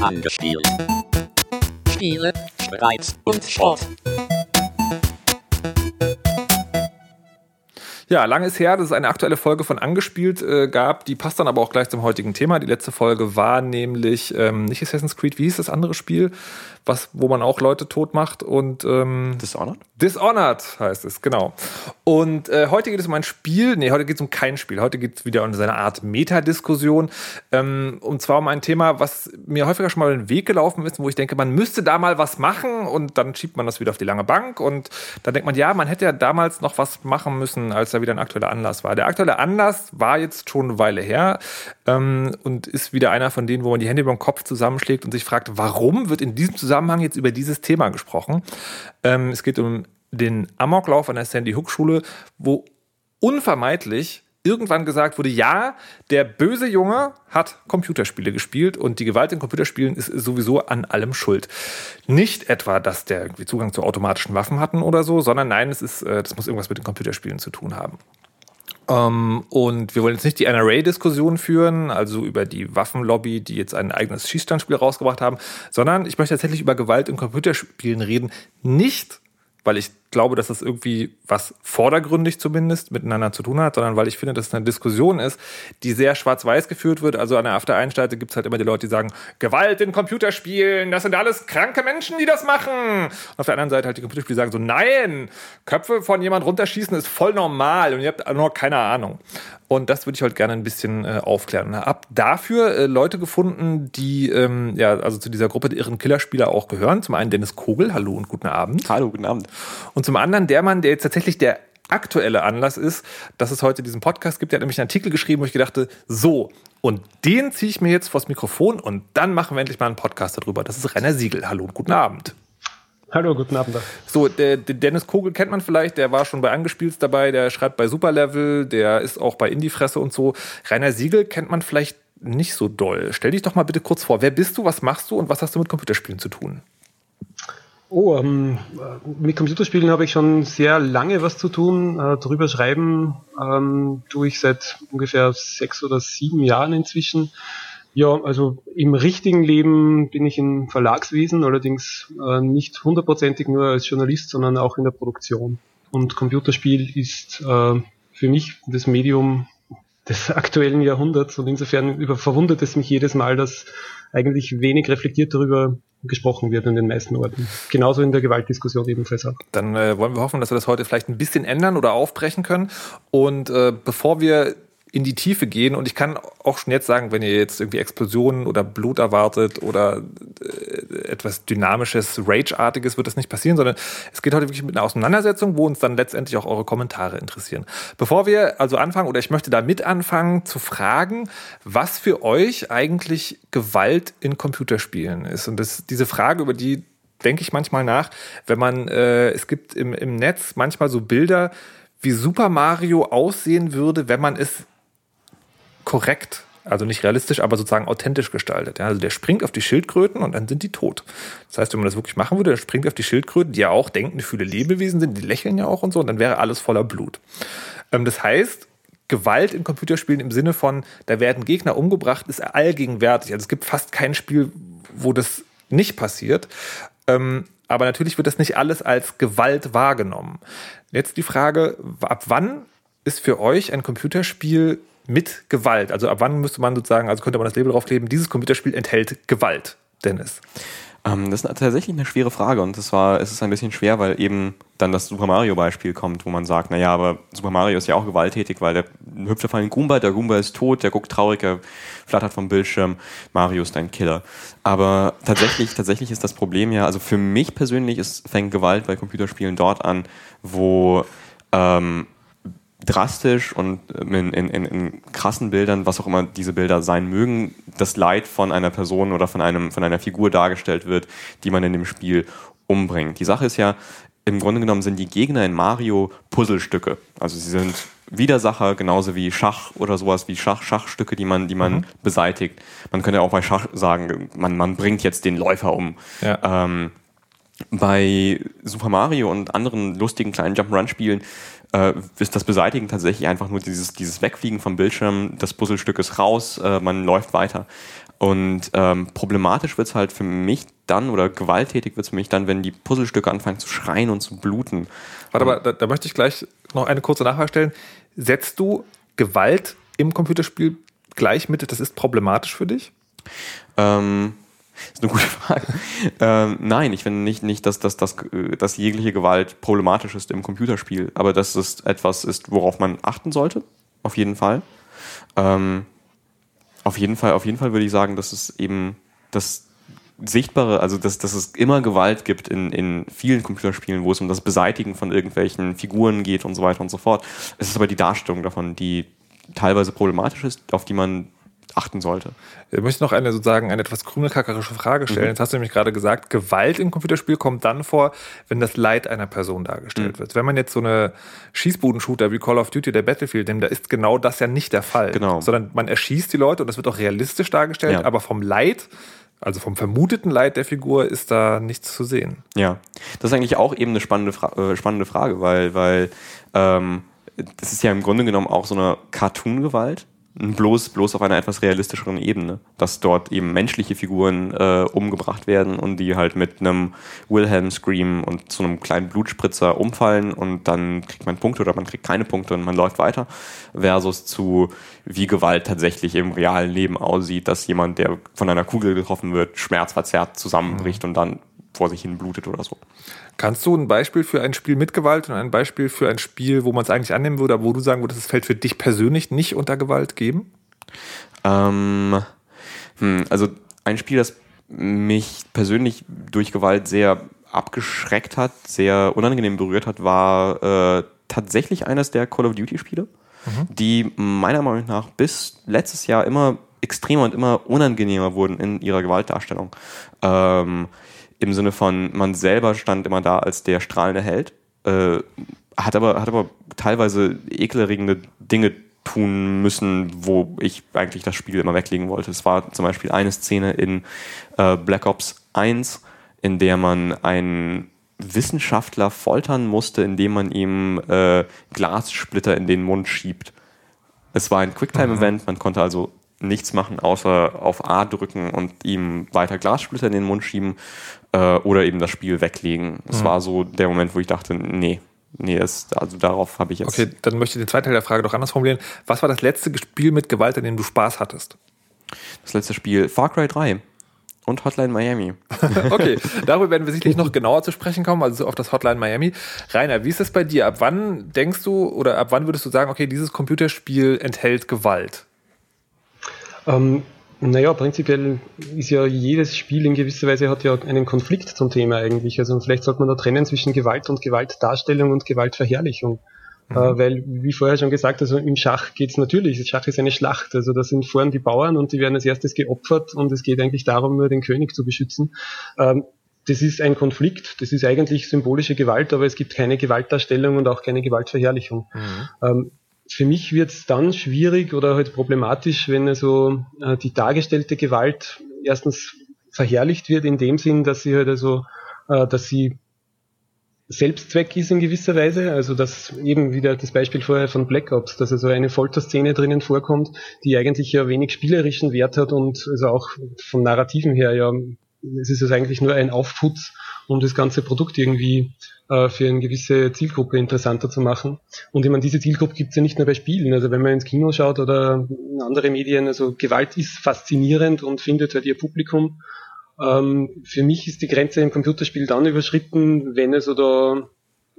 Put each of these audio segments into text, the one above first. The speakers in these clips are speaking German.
Angespielt. Spiele, Spreiz und Sport. Ja, lange ist her, dass es eine aktuelle Folge von Angespielt äh, gab. Die passt dann aber auch gleich zum heutigen Thema. Die letzte Folge war nämlich ähm, nicht Assassin's Creed, wie hieß das andere Spiel? Was, wo man auch Leute tot macht und ähm, Dishonored? Dishonored heißt es, genau. Und äh, heute geht es um ein Spiel, nee, heute geht es um kein Spiel, heute geht es wieder um seine Art Metadiskussion. Ähm, und zwar um ein Thema, was mir häufiger schon mal den Weg gelaufen ist, wo ich denke, man müsste da mal was machen und dann schiebt man das wieder auf die lange Bank und dann denkt man, ja, man hätte ja damals noch was machen müssen, als da wieder ein aktueller Anlass war. Der aktuelle Anlass war jetzt schon eine Weile her ähm, und ist wieder einer von denen, wo man die Hände über den Kopf zusammenschlägt und sich fragt, warum wird in diesem Zusammenhang Zusammenhang jetzt über dieses Thema gesprochen. Ähm, es geht um den Amoklauf an der Sandy Hook Schule, wo unvermeidlich irgendwann gesagt wurde, ja, der böse Junge hat Computerspiele gespielt und die Gewalt in Computerspielen ist sowieso an allem schuld. Nicht etwa, dass der Zugang zu automatischen Waffen hatten oder so, sondern nein, es ist, äh, das muss irgendwas mit den Computerspielen zu tun haben. Ähm, und wir wollen jetzt nicht die NRA-Diskussion führen, also über die Waffenlobby, die jetzt ein eigenes Schießstandspiel rausgebracht haben, sondern ich möchte tatsächlich über Gewalt in Computerspielen reden. Nicht, weil ich glaube, dass das irgendwie was vordergründig zumindest miteinander zu tun hat, sondern weil ich finde, dass es eine Diskussion ist, die sehr schwarz-weiß geführt wird. Also an der, auf der einen Seite gibt es halt immer die Leute, die sagen, Gewalt in Computerspielen, das sind alles kranke Menschen, die das machen. Und auf der anderen Seite halt die Computerspiele, die sagen so, nein, Köpfe von jemand runterschießen ist voll normal und ihr habt noch keine Ahnung. Und das würde ich heute gerne ein bisschen äh, aufklären. Habe dafür äh, Leute gefunden, die ähm, ja also zu dieser Gruppe der irren Killerspieler auch gehören. Zum einen Dennis Kogel, hallo und guten Abend. Hallo, guten Abend. Zum anderen der Mann, der jetzt tatsächlich der aktuelle Anlass ist, dass es heute diesen Podcast gibt. Der hat nämlich einen Artikel geschrieben, wo ich gedachte, so, und den ziehe ich mir jetzt vors Mikrofon und dann machen wir endlich mal einen Podcast darüber. Das ist Renner Siegel. Hallo und guten Abend. Hallo, guten Abend. So, der, der, Dennis Kogel kennt man vielleicht, der war schon bei Angespielt dabei, der schreibt bei Superlevel, der ist auch bei Indie-Fresse und so. Rainer Siegel kennt man vielleicht nicht so doll. Stell dich doch mal bitte kurz vor, wer bist du, was machst du und was hast du mit Computerspielen zu tun? Oh, ähm, mit Computerspielen habe ich schon sehr lange was zu tun. Äh, drüber schreiben ähm, tue ich seit ungefähr sechs oder sieben Jahren inzwischen. Ja, also im richtigen Leben bin ich im Verlagswesen, allerdings äh, nicht hundertprozentig nur als Journalist, sondern auch in der Produktion. Und Computerspiel ist äh, für mich das Medium des aktuellen Jahrhunderts und insofern über, verwundert es mich jedes Mal, dass eigentlich wenig reflektiert darüber gesprochen wird in den meisten Orten. Genauso in der Gewaltdiskussion ebenfalls auch. Dann äh, wollen wir hoffen, dass wir das heute vielleicht ein bisschen ändern oder aufbrechen können. Und äh, bevor wir in die Tiefe gehen. Und ich kann auch schon jetzt sagen, wenn ihr jetzt irgendwie Explosionen oder Blut erwartet oder äh, etwas Dynamisches, Rage-artiges, wird das nicht passieren, sondern es geht heute wirklich mit einer Auseinandersetzung, wo uns dann letztendlich auch eure Kommentare interessieren. Bevor wir also anfangen, oder ich möchte da mit anfangen, zu fragen, was für euch eigentlich Gewalt in Computerspielen ist. Und das, diese Frage, über die denke ich manchmal nach, wenn man, äh, es gibt im, im Netz manchmal so Bilder, wie Super Mario aussehen würde, wenn man es korrekt, also nicht realistisch, aber sozusagen authentisch gestaltet. Ja, also der springt auf die Schildkröten und dann sind die tot. Das heißt, wenn man das wirklich machen würde, der springt auf die Schildkröten, die ja auch denkende, fühle Lebewesen sind, die lächeln ja auch und so, und dann wäre alles voller Blut. Ähm, das heißt, Gewalt in Computerspielen im Sinne von, da werden Gegner umgebracht, ist allgegenwärtig. Also es gibt fast kein Spiel, wo das nicht passiert. Ähm, aber natürlich wird das nicht alles als Gewalt wahrgenommen. Jetzt die Frage, ab wann ist für euch ein Computerspiel mit Gewalt? Also ab wann müsste man sozusagen, also könnte man das Label draufkleben, dieses Computerspiel enthält Gewalt, Dennis? Ähm, das ist tatsächlich eine schwere Frage und das war, es ist ein bisschen schwer, weil eben dann das Super Mario Beispiel kommt, wo man sagt, naja, aber Super Mario ist ja auch gewalttätig, weil der hüpft auf einen Goomba, der Goomba ist tot, der guckt traurig, er flattert vom Bildschirm, Mario ist ein Killer. Aber tatsächlich, tatsächlich ist das Problem ja, also für mich persönlich ist, fängt Gewalt bei Computerspielen dort an, wo ähm, drastisch und in, in, in, in, krassen Bildern, was auch immer diese Bilder sein mögen, das Leid von einer Person oder von, einem, von einer Figur dargestellt wird, die man in dem Spiel umbringt. Die Sache ist ja, im Grunde genommen sind die Gegner in Mario Puzzlestücke. Also sie sind Widersacher, genauso wie Schach oder sowas wie Schach, Schachstücke, die man, die man mhm. beseitigt. Man könnte auch bei Schach sagen, man, man bringt jetzt den Läufer um. Ja. Ähm, bei Super Mario und anderen lustigen kleinen Jump'n'Run-Spielen äh, ist das Beseitigen tatsächlich einfach nur dieses, dieses Wegfliegen vom Bildschirm, das Puzzlestück ist raus, äh, man läuft weiter. Und ähm, problematisch wird es halt für mich dann, oder gewalttätig wird es für mich dann, wenn die Puzzlestücke anfangen zu schreien und zu bluten. Warte, aber da, da möchte ich gleich noch eine kurze Nachfrage stellen. Setzt du Gewalt im Computerspiel gleich mit, das ist problematisch für dich? Ähm, ist eine gute Frage. ähm, nein, ich finde nicht, nicht dass, dass, dass, dass jegliche Gewalt problematisch ist im Computerspiel, aber dass es etwas ist, worauf man achten sollte. Auf jeden Fall. Ähm, auf jeden Fall, auf jeden Fall würde ich sagen, dass es eben das Sichtbare, also dass, dass es immer Gewalt gibt in, in vielen Computerspielen, wo es um das Beseitigen von irgendwelchen Figuren geht und so weiter und so fort. Es ist aber die Darstellung davon, die teilweise problematisch ist, auf die man achten sollte. Ich möchte noch eine sozusagen eine etwas krümelkackerische Frage stellen. Mhm. Jetzt hast du nämlich gerade gesagt, Gewalt im Computerspiel kommt dann vor, wenn das Leid einer Person dargestellt mhm. wird. Wenn man jetzt so eine Schießbudenshooter wie Call of Duty oder Battlefield nimmt, da ist genau das ja nicht der Fall. Genau. Sondern man erschießt die Leute und das wird auch realistisch dargestellt, ja. aber vom Leid also vom vermuteten Leid der Figur ist da nichts zu sehen. Ja, das ist eigentlich auch eben eine spannende, Fra äh, spannende Frage, weil, weil ähm, das ist ja im Grunde genommen auch so eine Cartoon-Gewalt bloß, bloß auf einer etwas realistischeren Ebene, dass dort eben menschliche Figuren äh, umgebracht werden und die halt mit einem Wilhelm Scream und zu einem kleinen Blutspritzer umfallen und dann kriegt man Punkte oder man kriegt keine Punkte und man läuft weiter, versus zu wie Gewalt tatsächlich im realen Leben aussieht, dass jemand, der von einer Kugel getroffen wird, schmerzverzerrt zusammenbricht mhm. und dann vor sich hin blutet oder so. Kannst du ein Beispiel für ein Spiel mit Gewalt und ein Beispiel für ein Spiel, wo man es eigentlich annehmen würde, aber wo du sagen würdest, es fällt für dich persönlich nicht unter Gewalt geben? Ähm, hm, also ein Spiel, das mich persönlich durch Gewalt sehr abgeschreckt hat, sehr unangenehm berührt hat, war äh, tatsächlich eines der Call of Duty Spiele, mhm. die meiner Meinung nach bis letztes Jahr immer extremer und immer unangenehmer wurden in ihrer Gewaltdarstellung. Ähm, im Sinne von, man selber stand immer da als der strahlende Held, äh, hat, aber, hat aber teilweise ekelerregende Dinge tun müssen, wo ich eigentlich das Spiel immer weglegen wollte. Es war zum Beispiel eine Szene in äh, Black Ops 1, in der man einen Wissenschaftler foltern musste, indem man ihm äh, Glassplitter in den Mund schiebt. Es war ein Quicktime-Event, man konnte also nichts machen, außer auf A drücken und ihm weiter Glassplitter in den Mund schieben äh, oder eben das Spiel weglegen. Das mhm. war so der Moment, wo ich dachte, nee, nee, das, also darauf habe ich jetzt. Okay, dann möchte ich den zweiten Teil der Frage doch anders formulieren. Was war das letzte Spiel mit Gewalt, an dem du Spaß hattest? Das letzte Spiel Far Cry 3 und Hotline Miami. okay, darüber werden wir sicherlich noch genauer zu sprechen kommen, also auf das Hotline Miami. Rainer, wie ist das bei dir? Ab wann denkst du oder ab wann würdest du sagen, okay, dieses Computerspiel enthält Gewalt? Ähm, naja, prinzipiell ist ja jedes Spiel in gewisser Weise hat ja einen Konflikt zum Thema eigentlich. Also vielleicht sollte man da trennen zwischen Gewalt und Gewaltdarstellung und Gewaltverherrlichung. Mhm. Äh, weil, wie vorher schon gesagt, also im Schach geht's natürlich, Schach ist eine Schlacht. Also da sind vorn die Bauern und die werden als erstes geopfert und es geht eigentlich darum, nur den König zu beschützen. Ähm, das ist ein Konflikt, das ist eigentlich symbolische Gewalt, aber es gibt keine Gewaltdarstellung und auch keine Gewaltverherrlichung. Mhm. Ähm, für mich wird es dann schwierig oder halt problematisch, wenn also äh, die dargestellte Gewalt erstens verherrlicht wird in dem Sinn, dass sie halt also, äh, dass sie Selbstzweck ist in gewisser Weise, also dass eben wieder das Beispiel vorher von Black Ops, dass also eine Folterszene drinnen vorkommt, die eigentlich ja wenig spielerischen Wert hat und also auch vom Narrativen her ja, es ist also eigentlich nur ein Aufputz, um das ganze Produkt irgendwie äh, für eine gewisse Zielgruppe interessanter zu machen. Und ich meine, diese Zielgruppe gibt es ja nicht nur bei Spielen. Also wenn man ins Kino schaut oder in andere Medien, also Gewalt ist faszinierend und findet halt ihr Publikum. Ähm, für mich ist die Grenze im Computerspiel dann überschritten, wenn es oder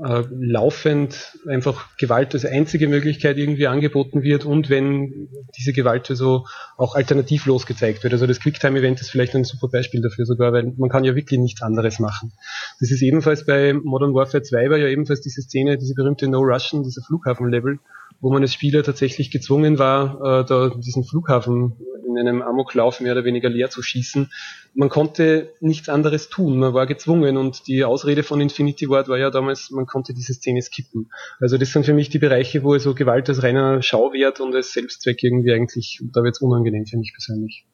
äh, laufend einfach Gewalt als einzige Möglichkeit irgendwie angeboten wird und wenn diese Gewalt also auch alternativlos gezeigt wird. Also das Quicktime-Event ist vielleicht ein super Beispiel dafür sogar, weil man kann ja wirklich nichts anderes machen. Das ist ebenfalls bei Modern Warfare 2 war ja ebenfalls diese Szene, diese berühmte No Russian, dieser Flughafen-Level, wo man als Spieler tatsächlich gezwungen war, äh, da diesen Flughafen in einem Amoklauf mehr oder weniger leer zu schießen. Man konnte nichts anderes tun, man war gezwungen und die Ausrede von Infinity Ward war ja damals, man konnte diese Szene skippen. Also das sind für mich die Bereiche, wo so Gewalt als reiner Schauwert und als Selbstzweck irgendwie eigentlich, da wird es unangenehm für mich persönlich.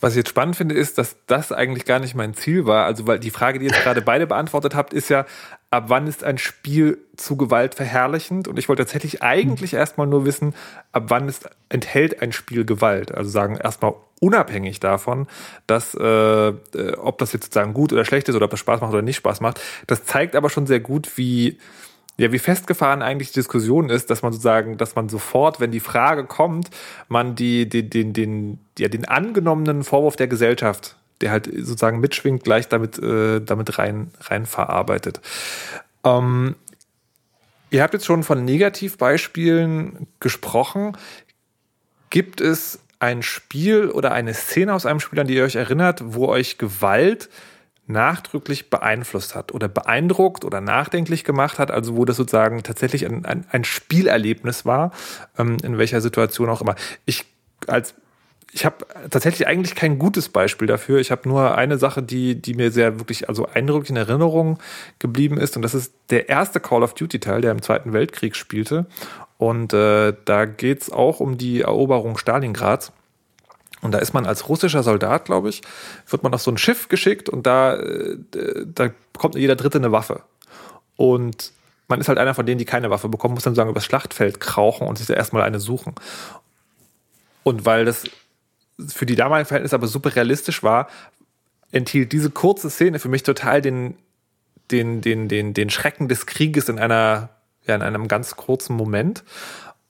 Was ich jetzt spannend finde, ist, dass das eigentlich gar nicht mein Ziel war. Also, weil die Frage, die ihr jetzt gerade beide beantwortet habt, ist ja, ab wann ist ein Spiel zu Gewalt verherrlichend? Und ich wollte tatsächlich eigentlich erstmal nur wissen, ab wann ist, enthält ein Spiel Gewalt? Also sagen erstmal unabhängig davon, dass äh, äh, ob das jetzt sozusagen gut oder schlecht ist oder ob das Spaß macht oder nicht Spaß macht. Das zeigt aber schon sehr gut, wie ja, wie festgefahren eigentlich die Diskussion ist, dass man sozusagen, dass man sofort, wenn die Frage kommt, man die, die, den, den, ja, den angenommenen Vorwurf der Gesellschaft, der halt sozusagen mitschwingt, gleich damit, äh, damit rein, rein verarbeitet. Ähm, ihr habt jetzt schon von Negativbeispielen gesprochen. Gibt es ein Spiel oder eine Szene aus einem Spiel, an die ihr euch erinnert, wo euch Gewalt nachdrücklich beeinflusst hat oder beeindruckt oder nachdenklich gemacht hat, also wo das sozusagen tatsächlich ein, ein, ein Spielerlebnis war, ähm, in welcher Situation auch immer. Ich als ich habe tatsächlich eigentlich kein gutes Beispiel dafür. Ich habe nur eine Sache, die, die mir sehr wirklich also eindrücklich in Erinnerung geblieben ist. Und das ist der erste Call of Duty-Teil, der im Zweiten Weltkrieg spielte. Und äh, da geht's auch um die Eroberung Stalingrads. Und da ist man als russischer Soldat, glaube ich, wird man auf so ein Schiff geschickt und da, äh, da bekommt jeder Dritte eine Waffe. Und man ist halt einer von denen, die keine Waffe bekommen, muss dann sagen, übers Schlachtfeld krauchen und sich da erstmal eine suchen. Und weil das für die damaligen Verhältnisse aber super realistisch war, enthielt diese kurze Szene für mich total den, den, den, den, den Schrecken des Krieges in einer, ja, in einem ganz kurzen Moment.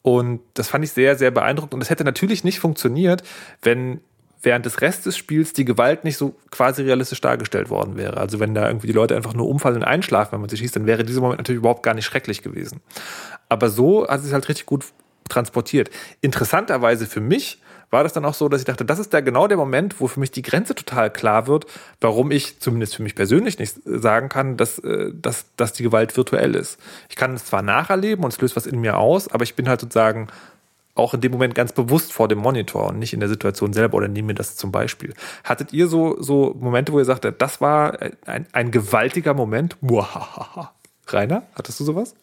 Und das fand ich sehr, sehr beeindruckend. Und es hätte natürlich nicht funktioniert, wenn während des Restes des Spiels die Gewalt nicht so quasi realistisch dargestellt worden wäre. Also wenn da irgendwie die Leute einfach nur umfallen und einschlafen, wenn man sie schießt, dann wäre dieser Moment natürlich überhaupt gar nicht schrecklich gewesen. Aber so hat es halt richtig gut transportiert. Interessanterweise für mich war das dann auch so, dass ich dachte, das ist da genau der Moment, wo für mich die Grenze total klar wird, warum ich zumindest für mich persönlich nicht sagen kann, dass, äh, dass, dass die Gewalt virtuell ist. Ich kann es zwar nacherleben und es löst was in mir aus, aber ich bin halt sozusagen auch in dem Moment ganz bewusst vor dem Monitor und nicht in der Situation selber oder nehme mir das zum Beispiel. Hattet ihr so, so Momente, wo ihr sagtet, das war ein, ein gewaltiger Moment? Muahaha. Rainer, hattest du sowas?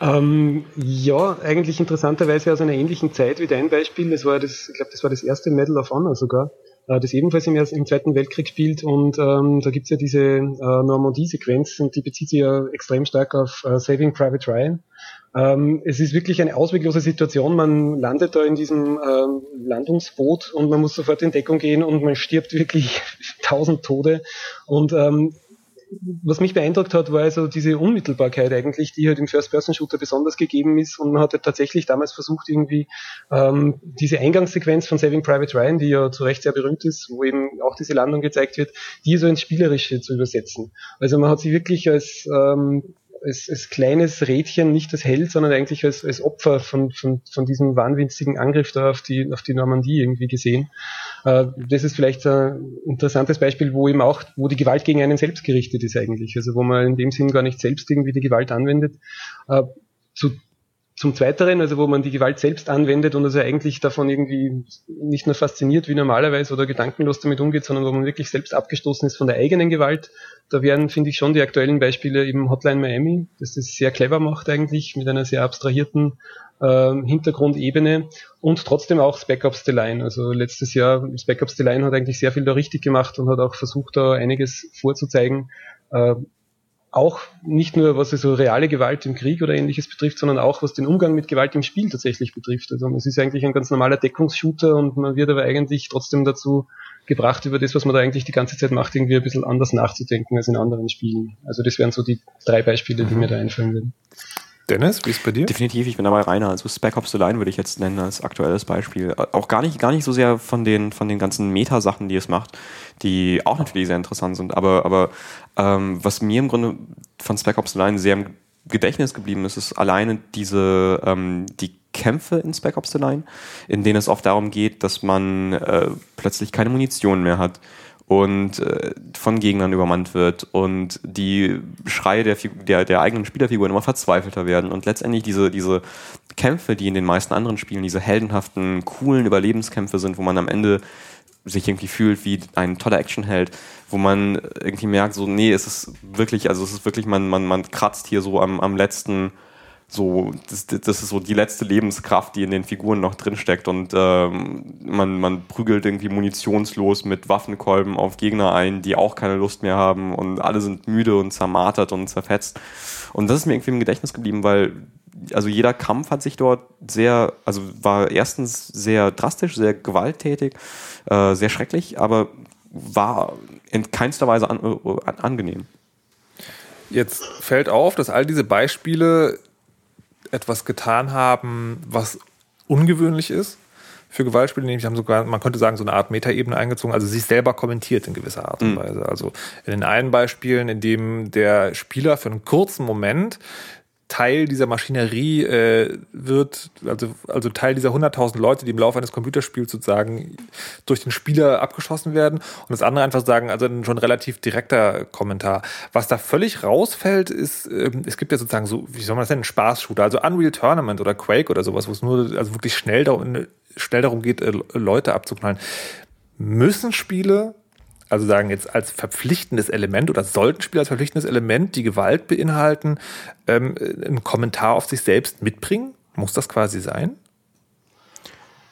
Ähm, ja, eigentlich interessanterweise aus einer ähnlichen Zeit wie dein Beispiel. Das war das, ich glaube, das war das erste Medal of Honor sogar, äh, das ebenfalls im, im Zweiten Weltkrieg spielt. Und ähm, da gibt's ja diese äh, Normandie-Sequenz und die bezieht sich ja extrem stark auf äh, Saving Private Ryan. Ähm, es ist wirklich eine ausweglose Situation. Man landet da in diesem ähm, Landungsboot und man muss sofort in Deckung gehen und man stirbt wirklich tausend Tode. Und ähm, was mich beeindruckt hat, war also diese Unmittelbarkeit eigentlich, die halt im First-Person-Shooter besonders gegeben ist. Und man hatte tatsächlich damals versucht, irgendwie ähm, diese Eingangssequenz von Saving Private Ryan, die ja zu Recht sehr berühmt ist, wo eben auch diese Landung gezeigt wird, die so ins Spielerische zu übersetzen. Also man hat sie wirklich als ähm, als, als kleines Rädchen, nicht als Held, sondern eigentlich als, als Opfer von, von, von diesem wahnwitzigen Angriff da auf die, auf die Normandie irgendwie gesehen. Äh, das ist vielleicht ein interessantes Beispiel, wo eben auch, wo die Gewalt gegen einen selbst gerichtet ist eigentlich. Also wo man in dem Sinn gar nicht selbst irgendwie die Gewalt anwendet. Äh, zu zum Zweiteren, also wo man die Gewalt selbst anwendet und also eigentlich davon irgendwie nicht nur fasziniert wie normalerweise oder gedankenlos damit umgeht, sondern wo man wirklich selbst abgestoßen ist von der eigenen Gewalt. Da wären, finde ich, schon die aktuellen Beispiele eben Hotline Miami, das das sehr clever macht eigentlich, mit einer sehr abstrahierten äh, Hintergrundebene und trotzdem auch Spec Ops The Line. Also letztes Jahr, Spec Ops The Line hat eigentlich sehr viel da richtig gemacht und hat auch versucht, da einiges vorzuzeigen. Äh, auch nicht nur was so reale Gewalt im Krieg oder ähnliches betrifft, sondern auch was den Umgang mit Gewalt im Spiel tatsächlich betrifft. Also es ist eigentlich ein ganz normaler Deckungsshooter und man wird aber eigentlich trotzdem dazu gebracht, über das, was man da eigentlich die ganze Zeit macht, irgendwie ein bisschen anders nachzudenken als in anderen Spielen. Also das wären so die drei Beispiele, die mir da einfallen würden. Dennis, wie ist bei dir? Definitiv, ich bin dabei Rainer. Also Spec Ops The Line würde ich jetzt nennen als aktuelles Beispiel. Auch gar nicht, gar nicht so sehr von den, von den ganzen Meta-Sachen, die es macht, die auch natürlich sehr interessant sind. Aber, aber ähm, was mir im Grunde von Spec Ops The Line sehr im Gedächtnis geblieben ist, ist alleine diese, ähm, die Kämpfe in Spec Ops The Line, in denen es oft darum geht, dass man äh, plötzlich keine Munition mehr hat und äh, von Gegnern übermannt wird und die Schreie der, der, der eigenen Spielerfiguren immer verzweifelter werden und letztendlich diese, diese Kämpfe, die in den meisten anderen Spielen diese heldenhaften, coolen Überlebenskämpfe sind, wo man am Ende sich irgendwie fühlt wie ein toller Actionheld, wo man irgendwie merkt, so, nee, es ist wirklich, also es ist wirklich, man, man, man kratzt hier so am, am letzten so, das, das ist so die letzte Lebenskraft, die in den Figuren noch drinsteckt und ähm, man, man prügelt irgendwie munitionslos mit Waffenkolben auf Gegner ein, die auch keine Lust mehr haben und alle sind müde und zermartert und zerfetzt. Und das ist mir irgendwie im Gedächtnis geblieben, weil also jeder Kampf hat sich dort sehr, also war erstens sehr drastisch, sehr gewalttätig, äh, sehr schrecklich, aber war in keinster Weise an, äh, angenehm. Jetzt fällt auf, dass all diese Beispiele etwas getan haben, was ungewöhnlich ist für Gewaltspiele, nämlich haben sogar, man könnte sagen, so eine Art Metaebene eingezogen, also sich selber kommentiert in gewisser Art und mhm. Weise. Also in den einen Beispielen, in dem der Spieler für einen kurzen Moment Teil dieser Maschinerie äh, wird, also, also Teil dieser 100.000 Leute, die im Laufe eines Computerspiels sozusagen durch den Spieler abgeschossen werden. Und das andere einfach sagen, also ein schon relativ direkter Kommentar. Was da völlig rausfällt, ist, äh, es gibt ja sozusagen so, wie soll man das nennen, Spaßshooter, also Unreal Tournament oder Quake oder sowas, wo es nur also wirklich schnell darum, schnell darum geht, äh, Leute abzuknallen. Müssen Spiele also sagen jetzt als verpflichtendes Element oder sollten Spiele als verpflichtendes Element, die Gewalt beinhalten, ähm, einen Kommentar auf sich selbst mitbringen? Muss das quasi sein?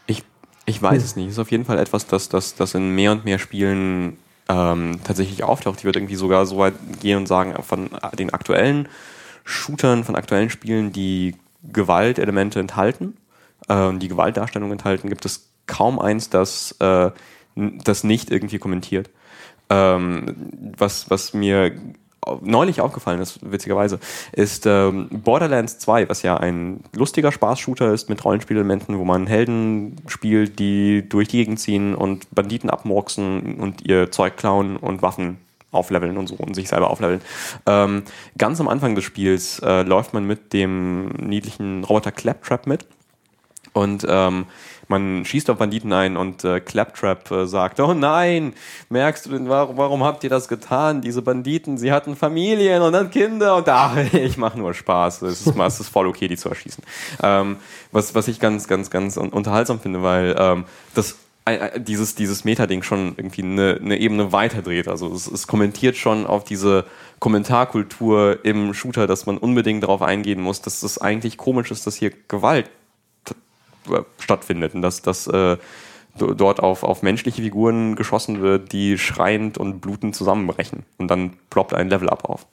Ich, ich weiß hm. es nicht. Es ist auf jeden Fall etwas, das, das, das in mehr und mehr Spielen ähm, tatsächlich auftaucht. Ich würde irgendwie sogar so weit gehen und sagen, von den aktuellen Shootern, von aktuellen Spielen, die Gewaltelemente enthalten, äh, die Gewaltdarstellung enthalten, gibt es kaum eins, das, äh, das nicht irgendwie kommentiert. Ähm, was, was mir neulich aufgefallen ist, witzigerweise, ist ähm, Borderlands 2, was ja ein lustiger Spaß-Shooter ist mit Rollenspielelementen, wo man Helden spielt, die durch die Gegend ziehen und Banditen abmurksen und ihr Zeug klauen und Waffen aufleveln und so und sich selber aufleveln. Ähm, ganz am Anfang des Spiels äh, läuft man mit dem niedlichen Roboter Claptrap mit und ähm, man schießt auf Banditen ein und äh, Claptrap äh, sagt, oh nein, merkst du denn, warum, warum habt ihr das getan? Diese Banditen, sie hatten Familien und dann Kinder und ach, ich mache nur Spaß. Es ist, es ist voll okay, die zu erschießen. Ähm, was, was ich ganz, ganz, ganz unterhaltsam finde, weil ähm, das dieses, dieses Meta-Ding schon irgendwie eine, eine Ebene weiterdreht. Also es, es kommentiert schon auf diese Kommentarkultur im Shooter, dass man unbedingt darauf eingehen muss, dass es eigentlich komisch ist, dass hier Gewalt stattfindet und dass das äh, dort auf, auf menschliche Figuren geschossen wird, die schreiend und blutend zusammenbrechen. Und dann ploppt ein Level-Up auf.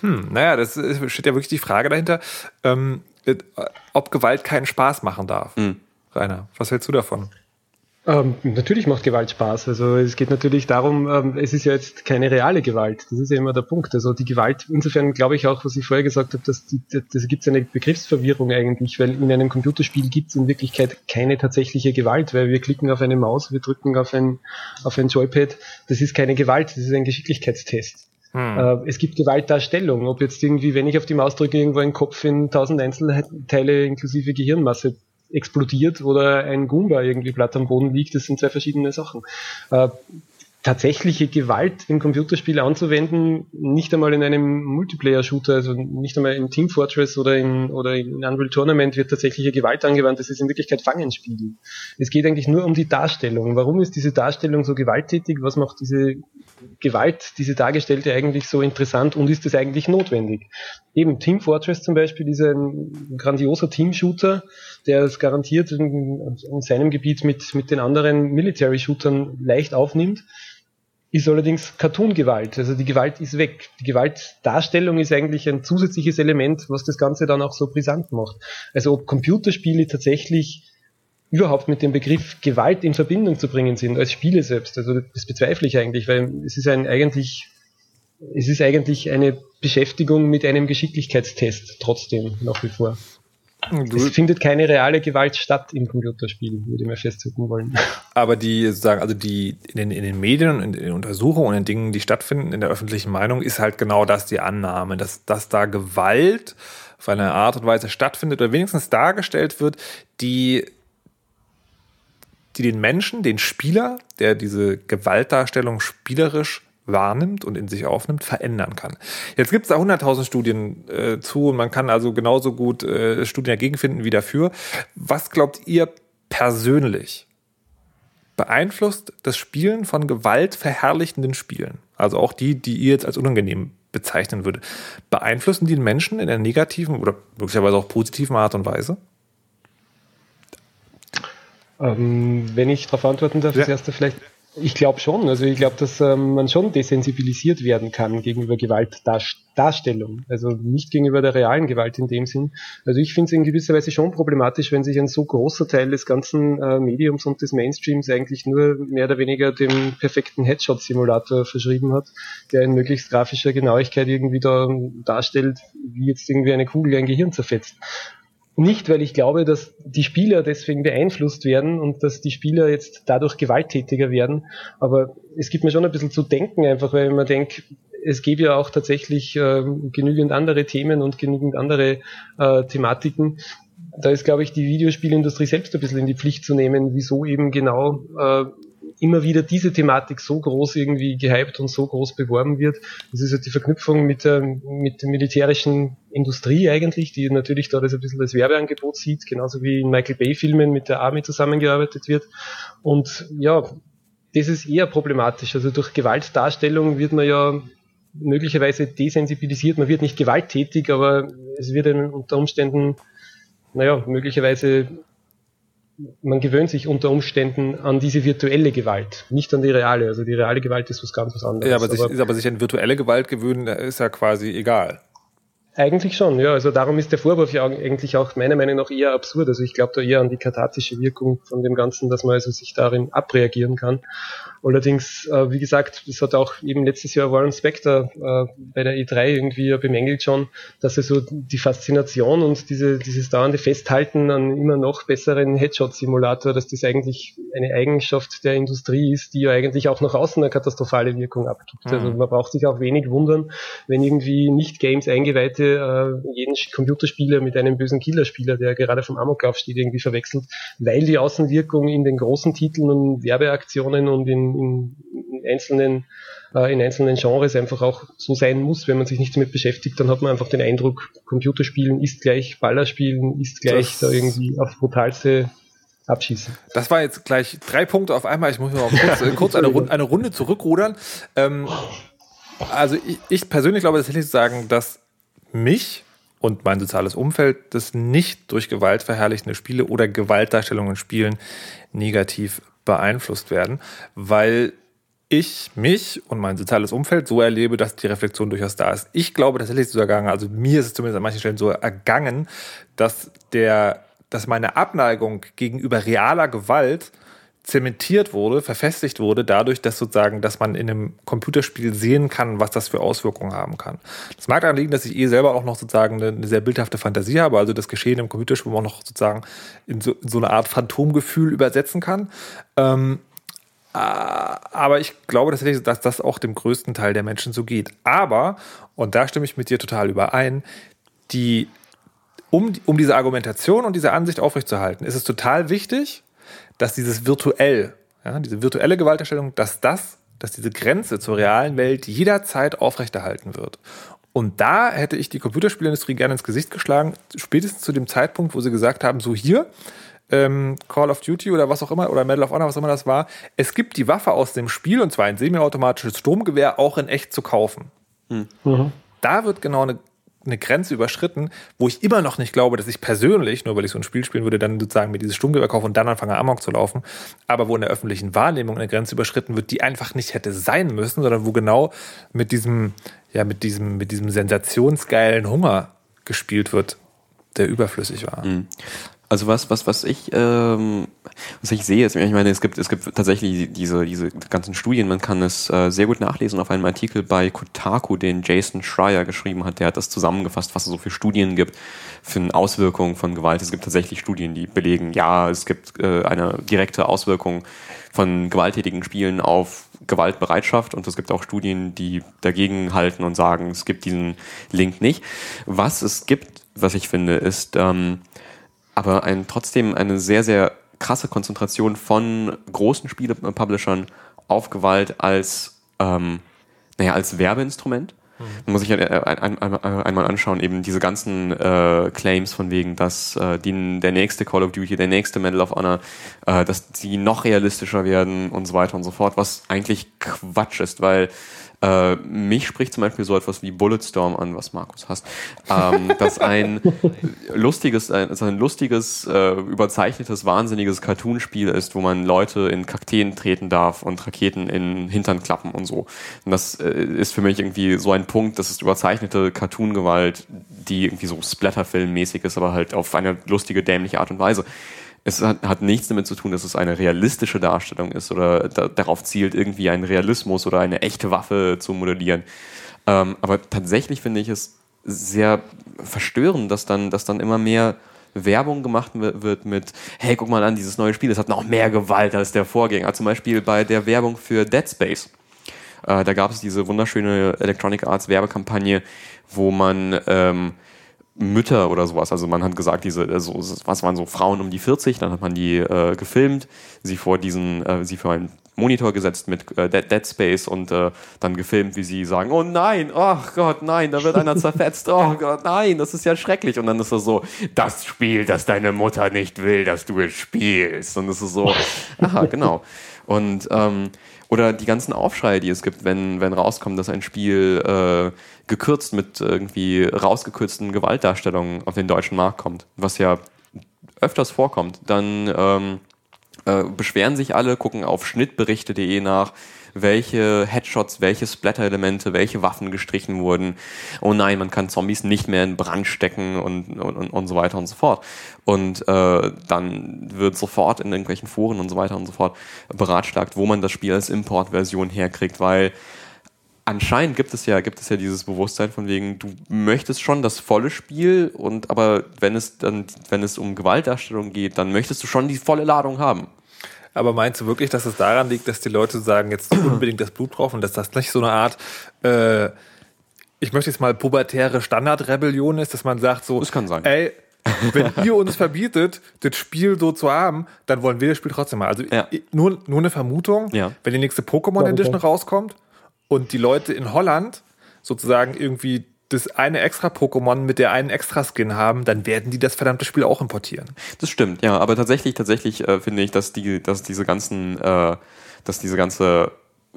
Hm, naja, das steht ja wirklich die Frage dahinter, ähm, ob Gewalt keinen Spaß machen darf. Hm. Rainer, was hältst du davon? Ähm, natürlich macht Gewalt Spaß. Also es geht natürlich darum, ähm, es ist ja jetzt keine reale Gewalt. Das ist ja immer der Punkt. Also die Gewalt, insofern glaube ich auch, was ich vorher gesagt habe, dass die, das gibt eine Begriffsverwirrung eigentlich, weil in einem Computerspiel gibt es in Wirklichkeit keine tatsächliche Gewalt, weil wir klicken auf eine Maus, wir drücken auf ein, auf ein Joypad. Das ist keine Gewalt, das ist ein Geschicklichkeitstest. Hm. Äh, es gibt Gewaltdarstellung. Ob jetzt irgendwie, wenn ich auf die Maus drücke, irgendwo ein Kopf in tausend Einzelteile inklusive Gehirnmasse explodiert oder ein Goomba irgendwie platt am Boden liegt, das sind zwei verschiedene Sachen. Äh, tatsächliche Gewalt im Computerspiel anzuwenden, nicht einmal in einem Multiplayer-Shooter, also nicht einmal in Team Fortress oder in, oder in Unreal Tournament wird tatsächliche Gewalt angewandt, das ist in Wirklichkeit Fangenspiel. Es geht eigentlich nur um die Darstellung. Warum ist diese Darstellung so gewalttätig? Was macht diese Gewalt, diese dargestellte eigentlich so interessant und ist es eigentlich notwendig? Eben Team Fortress zum Beispiel ist ein grandioser Team-Shooter, der es garantiert in, in seinem Gebiet mit, mit den anderen Military-Shootern leicht aufnimmt ist allerdings Cartoon-Gewalt. Also die Gewalt ist weg. Die Gewaltdarstellung ist eigentlich ein zusätzliches Element, was das Ganze dann auch so brisant macht. Also ob Computerspiele tatsächlich überhaupt mit dem Begriff Gewalt in Verbindung zu bringen sind, als Spiele selbst. Also das bezweifle ich eigentlich, weil es ist ein eigentlich, es ist eigentlich eine Beschäftigung mit einem Geschicklichkeitstest trotzdem nach wie vor. Es findet keine reale Gewalt statt im Computerspiel, würde ich mal festhalten wollen. Aber die sagen, also die in den, in den Medien, in den Untersuchungen und in den Dingen, die stattfinden in der öffentlichen Meinung, ist halt genau das die Annahme, dass, dass da Gewalt auf eine Art und Weise stattfindet oder wenigstens dargestellt wird, die die den Menschen, den Spieler, der diese Gewaltdarstellung spielerisch wahrnimmt und in sich aufnimmt, verändern kann. Jetzt gibt es da 100.000 Studien äh, zu und man kann also genauso gut äh, Studien dagegen finden wie dafür. Was glaubt ihr persönlich? Beeinflusst das Spielen von gewaltverherrlichenden Spielen, also auch die, die ihr jetzt als unangenehm bezeichnen würde. Beeinflussen die den Menschen in der negativen oder möglicherweise auch positiven Art und Weise? Ähm, wenn ich darauf antworten darf, ja. das erste vielleicht ich glaube schon. Also ich glaube, dass ähm, man schon desensibilisiert werden kann gegenüber Gewaltdarstellung. Also nicht gegenüber der realen Gewalt in dem Sinn. Also ich finde es in gewisser Weise schon problematisch, wenn sich ein so großer Teil des ganzen äh, Mediums und des Mainstreams eigentlich nur mehr oder weniger dem perfekten Headshot-Simulator verschrieben hat, der in möglichst grafischer Genauigkeit irgendwie da darstellt, wie jetzt irgendwie eine Kugel ein Gehirn zerfetzt. Nicht, weil ich glaube, dass die Spieler deswegen beeinflusst werden und dass die Spieler jetzt dadurch gewalttätiger werden, aber es gibt mir schon ein bisschen zu denken, einfach weil man denkt, es gäbe ja auch tatsächlich äh, genügend andere Themen und genügend andere äh, Thematiken. Da ist, glaube ich, die Videospielindustrie selbst ein bisschen in die Pflicht zu nehmen, wieso eben genau äh, immer wieder diese Thematik so groß irgendwie gehypt und so groß beworben wird. Das ist ja die Verknüpfung mit der, mit der militärischen Industrie eigentlich, die natürlich da das ein bisschen als Werbeangebot sieht, genauso wie in Michael Bay Filmen mit der Army zusammengearbeitet wird. Und ja, das ist eher problematisch. Also durch Gewaltdarstellung wird man ja möglicherweise desensibilisiert. Man wird nicht gewalttätig, aber es wird unter Umständen, naja, möglicherweise man gewöhnt sich unter Umständen an diese virtuelle Gewalt, nicht an die reale. Also die reale Gewalt ist was ganz was anderes. Ja, aber, sich, aber sich an virtuelle Gewalt gewöhnen, ist ja quasi egal. Eigentlich schon, ja. Also darum ist der Vorwurf ja eigentlich auch meiner Meinung nach eher absurd. Also ich glaube da eher an die kathartische Wirkung von dem Ganzen, dass man also sich darin abreagieren kann. Allerdings, äh, wie gesagt, das hat auch eben letztes Jahr Warren Spector äh, bei der E3 irgendwie bemängelt schon, dass er so die Faszination und diese, dieses dauernde Festhalten an immer noch besseren Headshot-Simulator, dass das eigentlich eine Eigenschaft der Industrie ist, die ja eigentlich auch nach außen eine katastrophale Wirkung abgibt. Mhm. Also man braucht sich auch wenig wundern, wenn irgendwie nicht Games eingeweihte äh, jeden Computerspieler mit einem bösen Killerspieler, der gerade vom Amoklauf steht, irgendwie verwechselt, weil die Außenwirkung in den großen Titeln und Werbeaktionen und in in, in einzelnen äh, in einzelnen Genres einfach auch so sein muss. Wenn man sich nicht damit beschäftigt, dann hat man einfach den Eindruck, Computerspielen ist gleich Ballerspielen, ist gleich das da irgendwie auf brutalste abschießen. Das war jetzt gleich drei Punkte auf einmal. Ich muss noch kurz, äh, kurz eine, Runde, eine Runde zurückrudern. Ähm, also ich, ich persönlich glaube tatsächlich zu sagen, dass mich und mein soziales Umfeld das nicht durch gewaltverherrlichende Spiele oder Gewaltdarstellungen in Spielen negativ beeinflusst werden, weil ich mich und mein soziales Umfeld so erlebe, dass die Reflexion durchaus da ist. Ich glaube tatsächlich so ergangen, also mir ist es zumindest an manchen Stellen so ergangen, dass der, dass meine Abneigung gegenüber realer Gewalt zementiert wurde, verfestigt wurde, dadurch, dass sozusagen, dass man in einem Computerspiel sehen kann, was das für Auswirkungen haben kann. Das mag daran liegen, dass ich eh selber auch noch sozusagen eine, sehr bildhafte Fantasie habe, also das Geschehen im Computerspiel auch noch sozusagen in so, in so eine Art Phantomgefühl übersetzen kann. Ähm, äh, aber ich glaube tatsächlich, dass das auch dem größten Teil der Menschen so geht. Aber, und da stimme ich mit dir total überein, die, um, um diese Argumentation und diese Ansicht aufrechtzuerhalten, ist es total wichtig, dass dieses virtuell, ja, diese virtuelle Gewalterstellung, dass das, dass diese Grenze zur realen Welt jederzeit aufrechterhalten wird. Und da hätte ich die Computerspielindustrie gerne ins Gesicht geschlagen, spätestens zu dem Zeitpunkt, wo sie gesagt haben, so hier, ähm, Call of Duty oder was auch immer, oder Medal of Honor, was auch immer das war, es gibt die Waffe aus dem Spiel, und zwar ein semiautomatisches Sturmgewehr, auch in echt zu kaufen. Hm. Mhm. Da wird genau eine eine Grenze überschritten, wo ich immer noch nicht glaube, dass ich persönlich, nur weil ich so ein Spiel spielen würde, dann sozusagen mir dieses Sturmgewehr kaufe und dann anfange Amok zu laufen, aber wo in der öffentlichen Wahrnehmung eine Grenze überschritten wird, die einfach nicht hätte sein müssen, sondern wo genau mit diesem, ja, mit diesem, mit diesem sensationsgeilen Hunger gespielt wird, der überflüssig war. Mhm. Also was, was, was ich, ähm, was ich sehe, ist, ich meine, es gibt, es gibt tatsächlich diese, diese ganzen Studien, man kann es äh, sehr gut nachlesen auf einem Artikel bei Kotaku, den Jason Schreier geschrieben hat, der hat das zusammengefasst, was es so für Studien gibt für Auswirkungen von Gewalt. Es gibt tatsächlich Studien, die belegen, ja, es gibt äh, eine direkte Auswirkung von gewalttätigen Spielen auf Gewaltbereitschaft und es gibt auch Studien, die dagegen halten und sagen, es gibt diesen Link nicht. Was es gibt, was ich finde, ist, ähm, aber ein, trotzdem eine sehr, sehr krasse Konzentration von großen Spiele-Publishern auf Gewalt als, ähm, naja, als Werbeinstrument. Mhm. Man muss sich ja äh, ein, ein, einmal anschauen, eben diese ganzen äh, Claims von wegen, dass äh, die, der nächste Call of Duty, der nächste Medal of Honor, äh, dass die noch realistischer werden und so weiter und so fort, was eigentlich Quatsch ist, weil Äh, mich spricht zum Beispiel so etwas wie Bulletstorm an, was Markus hasst. Ähm, dass ein lustiges, ein, ein lustiges, äh, überzeichnetes, wahnsinniges Cartoonspiel ist, wo man Leute in Kakteen treten darf und Raketen in Hintern klappen und so. Und das äh, ist für mich irgendwie so ein Punkt, das ist überzeichnete Cartoon-Gewalt, die irgendwie so Splatterfilm-mäßig ist, aber halt auf eine lustige, dämliche Art und Weise es hat, hat, nichts damit zu tun, dass es eine realistische Darstellung ist oder da, darauf zielt, irgendwie einen Realismus oder eine echte Waffe zu modellieren. Ähm, aber tatsächlich finde ich es sehr verstörend, dass dann, dass dann immer mehr Werbung gemacht wird mit, hey, guck mal an, dieses neue Spiel, das hat noch mehr Gewalt als der Vorgänger. Zum Beispiel bei der Werbung für Dead Space. Äh, da gab es diese wunderschöne Electronic Arts Werbekampagne, wo man ähm, Mütter oder sowas. Also man hat gesagt, diese, also, was waren so Frauen um die 40, dann hat man die äh, gefilmt, sie vor diesen, äh, sie vor einen Monitor gesetzt mit äh, Dead, Dead, Space und äh, dann gefilmt, wie sie sagen, oh nein, oh Gott, nein, da wird einer zerfetzt, oh Gott, nein, das ist ja schrecklich. Und dann ist das so, das Spiel, das deine Mutter nicht will, dass du es spielst. Und es ist so, aha, genau. Und ähm, oder die ganzen Aufschreie, die es gibt, wenn, wenn rauskommt, dass ein Spiel äh, gekürzt mit irgendwie rausgekürzten Gewaltdarstellungen auf den deutschen Markt kommt, was ja öfters vorkommt, dann ähm, äh, beschweren sich alle, gucken auf schnittberichte.de nach, welche Headshots, welche Splatter-Elemente, welche Waffen gestrichen wurden. Oh nein, man kann Zombies nicht mehr in Brand stecken und, und, und so weiter und so fort. Und äh, dann wird sofort in irgendwelchen Foren und so weiter und so fort beratschlagt, wo man das Spiel als Importversion herkriegt, weil anscheinend gibt es ja, gibt es ja dieses Bewusstsein von wegen, du möchtest schon das volle Spiel und aber wenn es dann, wenn es um Gewaltdarstellung geht, dann möchtest du schon die volle Ladung haben. Aber meinst du wirklich, dass es daran liegt, dass die Leute sagen, jetzt unbedingt das Blut drauf und dass das nicht so eine Art, äh, ich möchte jetzt mal pubertäre Standardrebellion ist, dass man sagt so, das kann sein. ey, wenn ihr uns verbietet, das Spiel so zu haben, dann wollen wir das Spiel trotzdem mal. Also Ja. nur, nur eine Vermutung, Ja. wenn die nächste Pokémon Edition rauskommt und die Leute in Holland sozusagen irgendwie das eine extra Pokémon mit der einen extra Skin haben, dann werden die das verdammte Spiel auch importieren. Das stimmt, ja, aber tatsächlich, tatsächlich äh, finde ich, dass die, dass diese ganzen, äh, dass diese ganze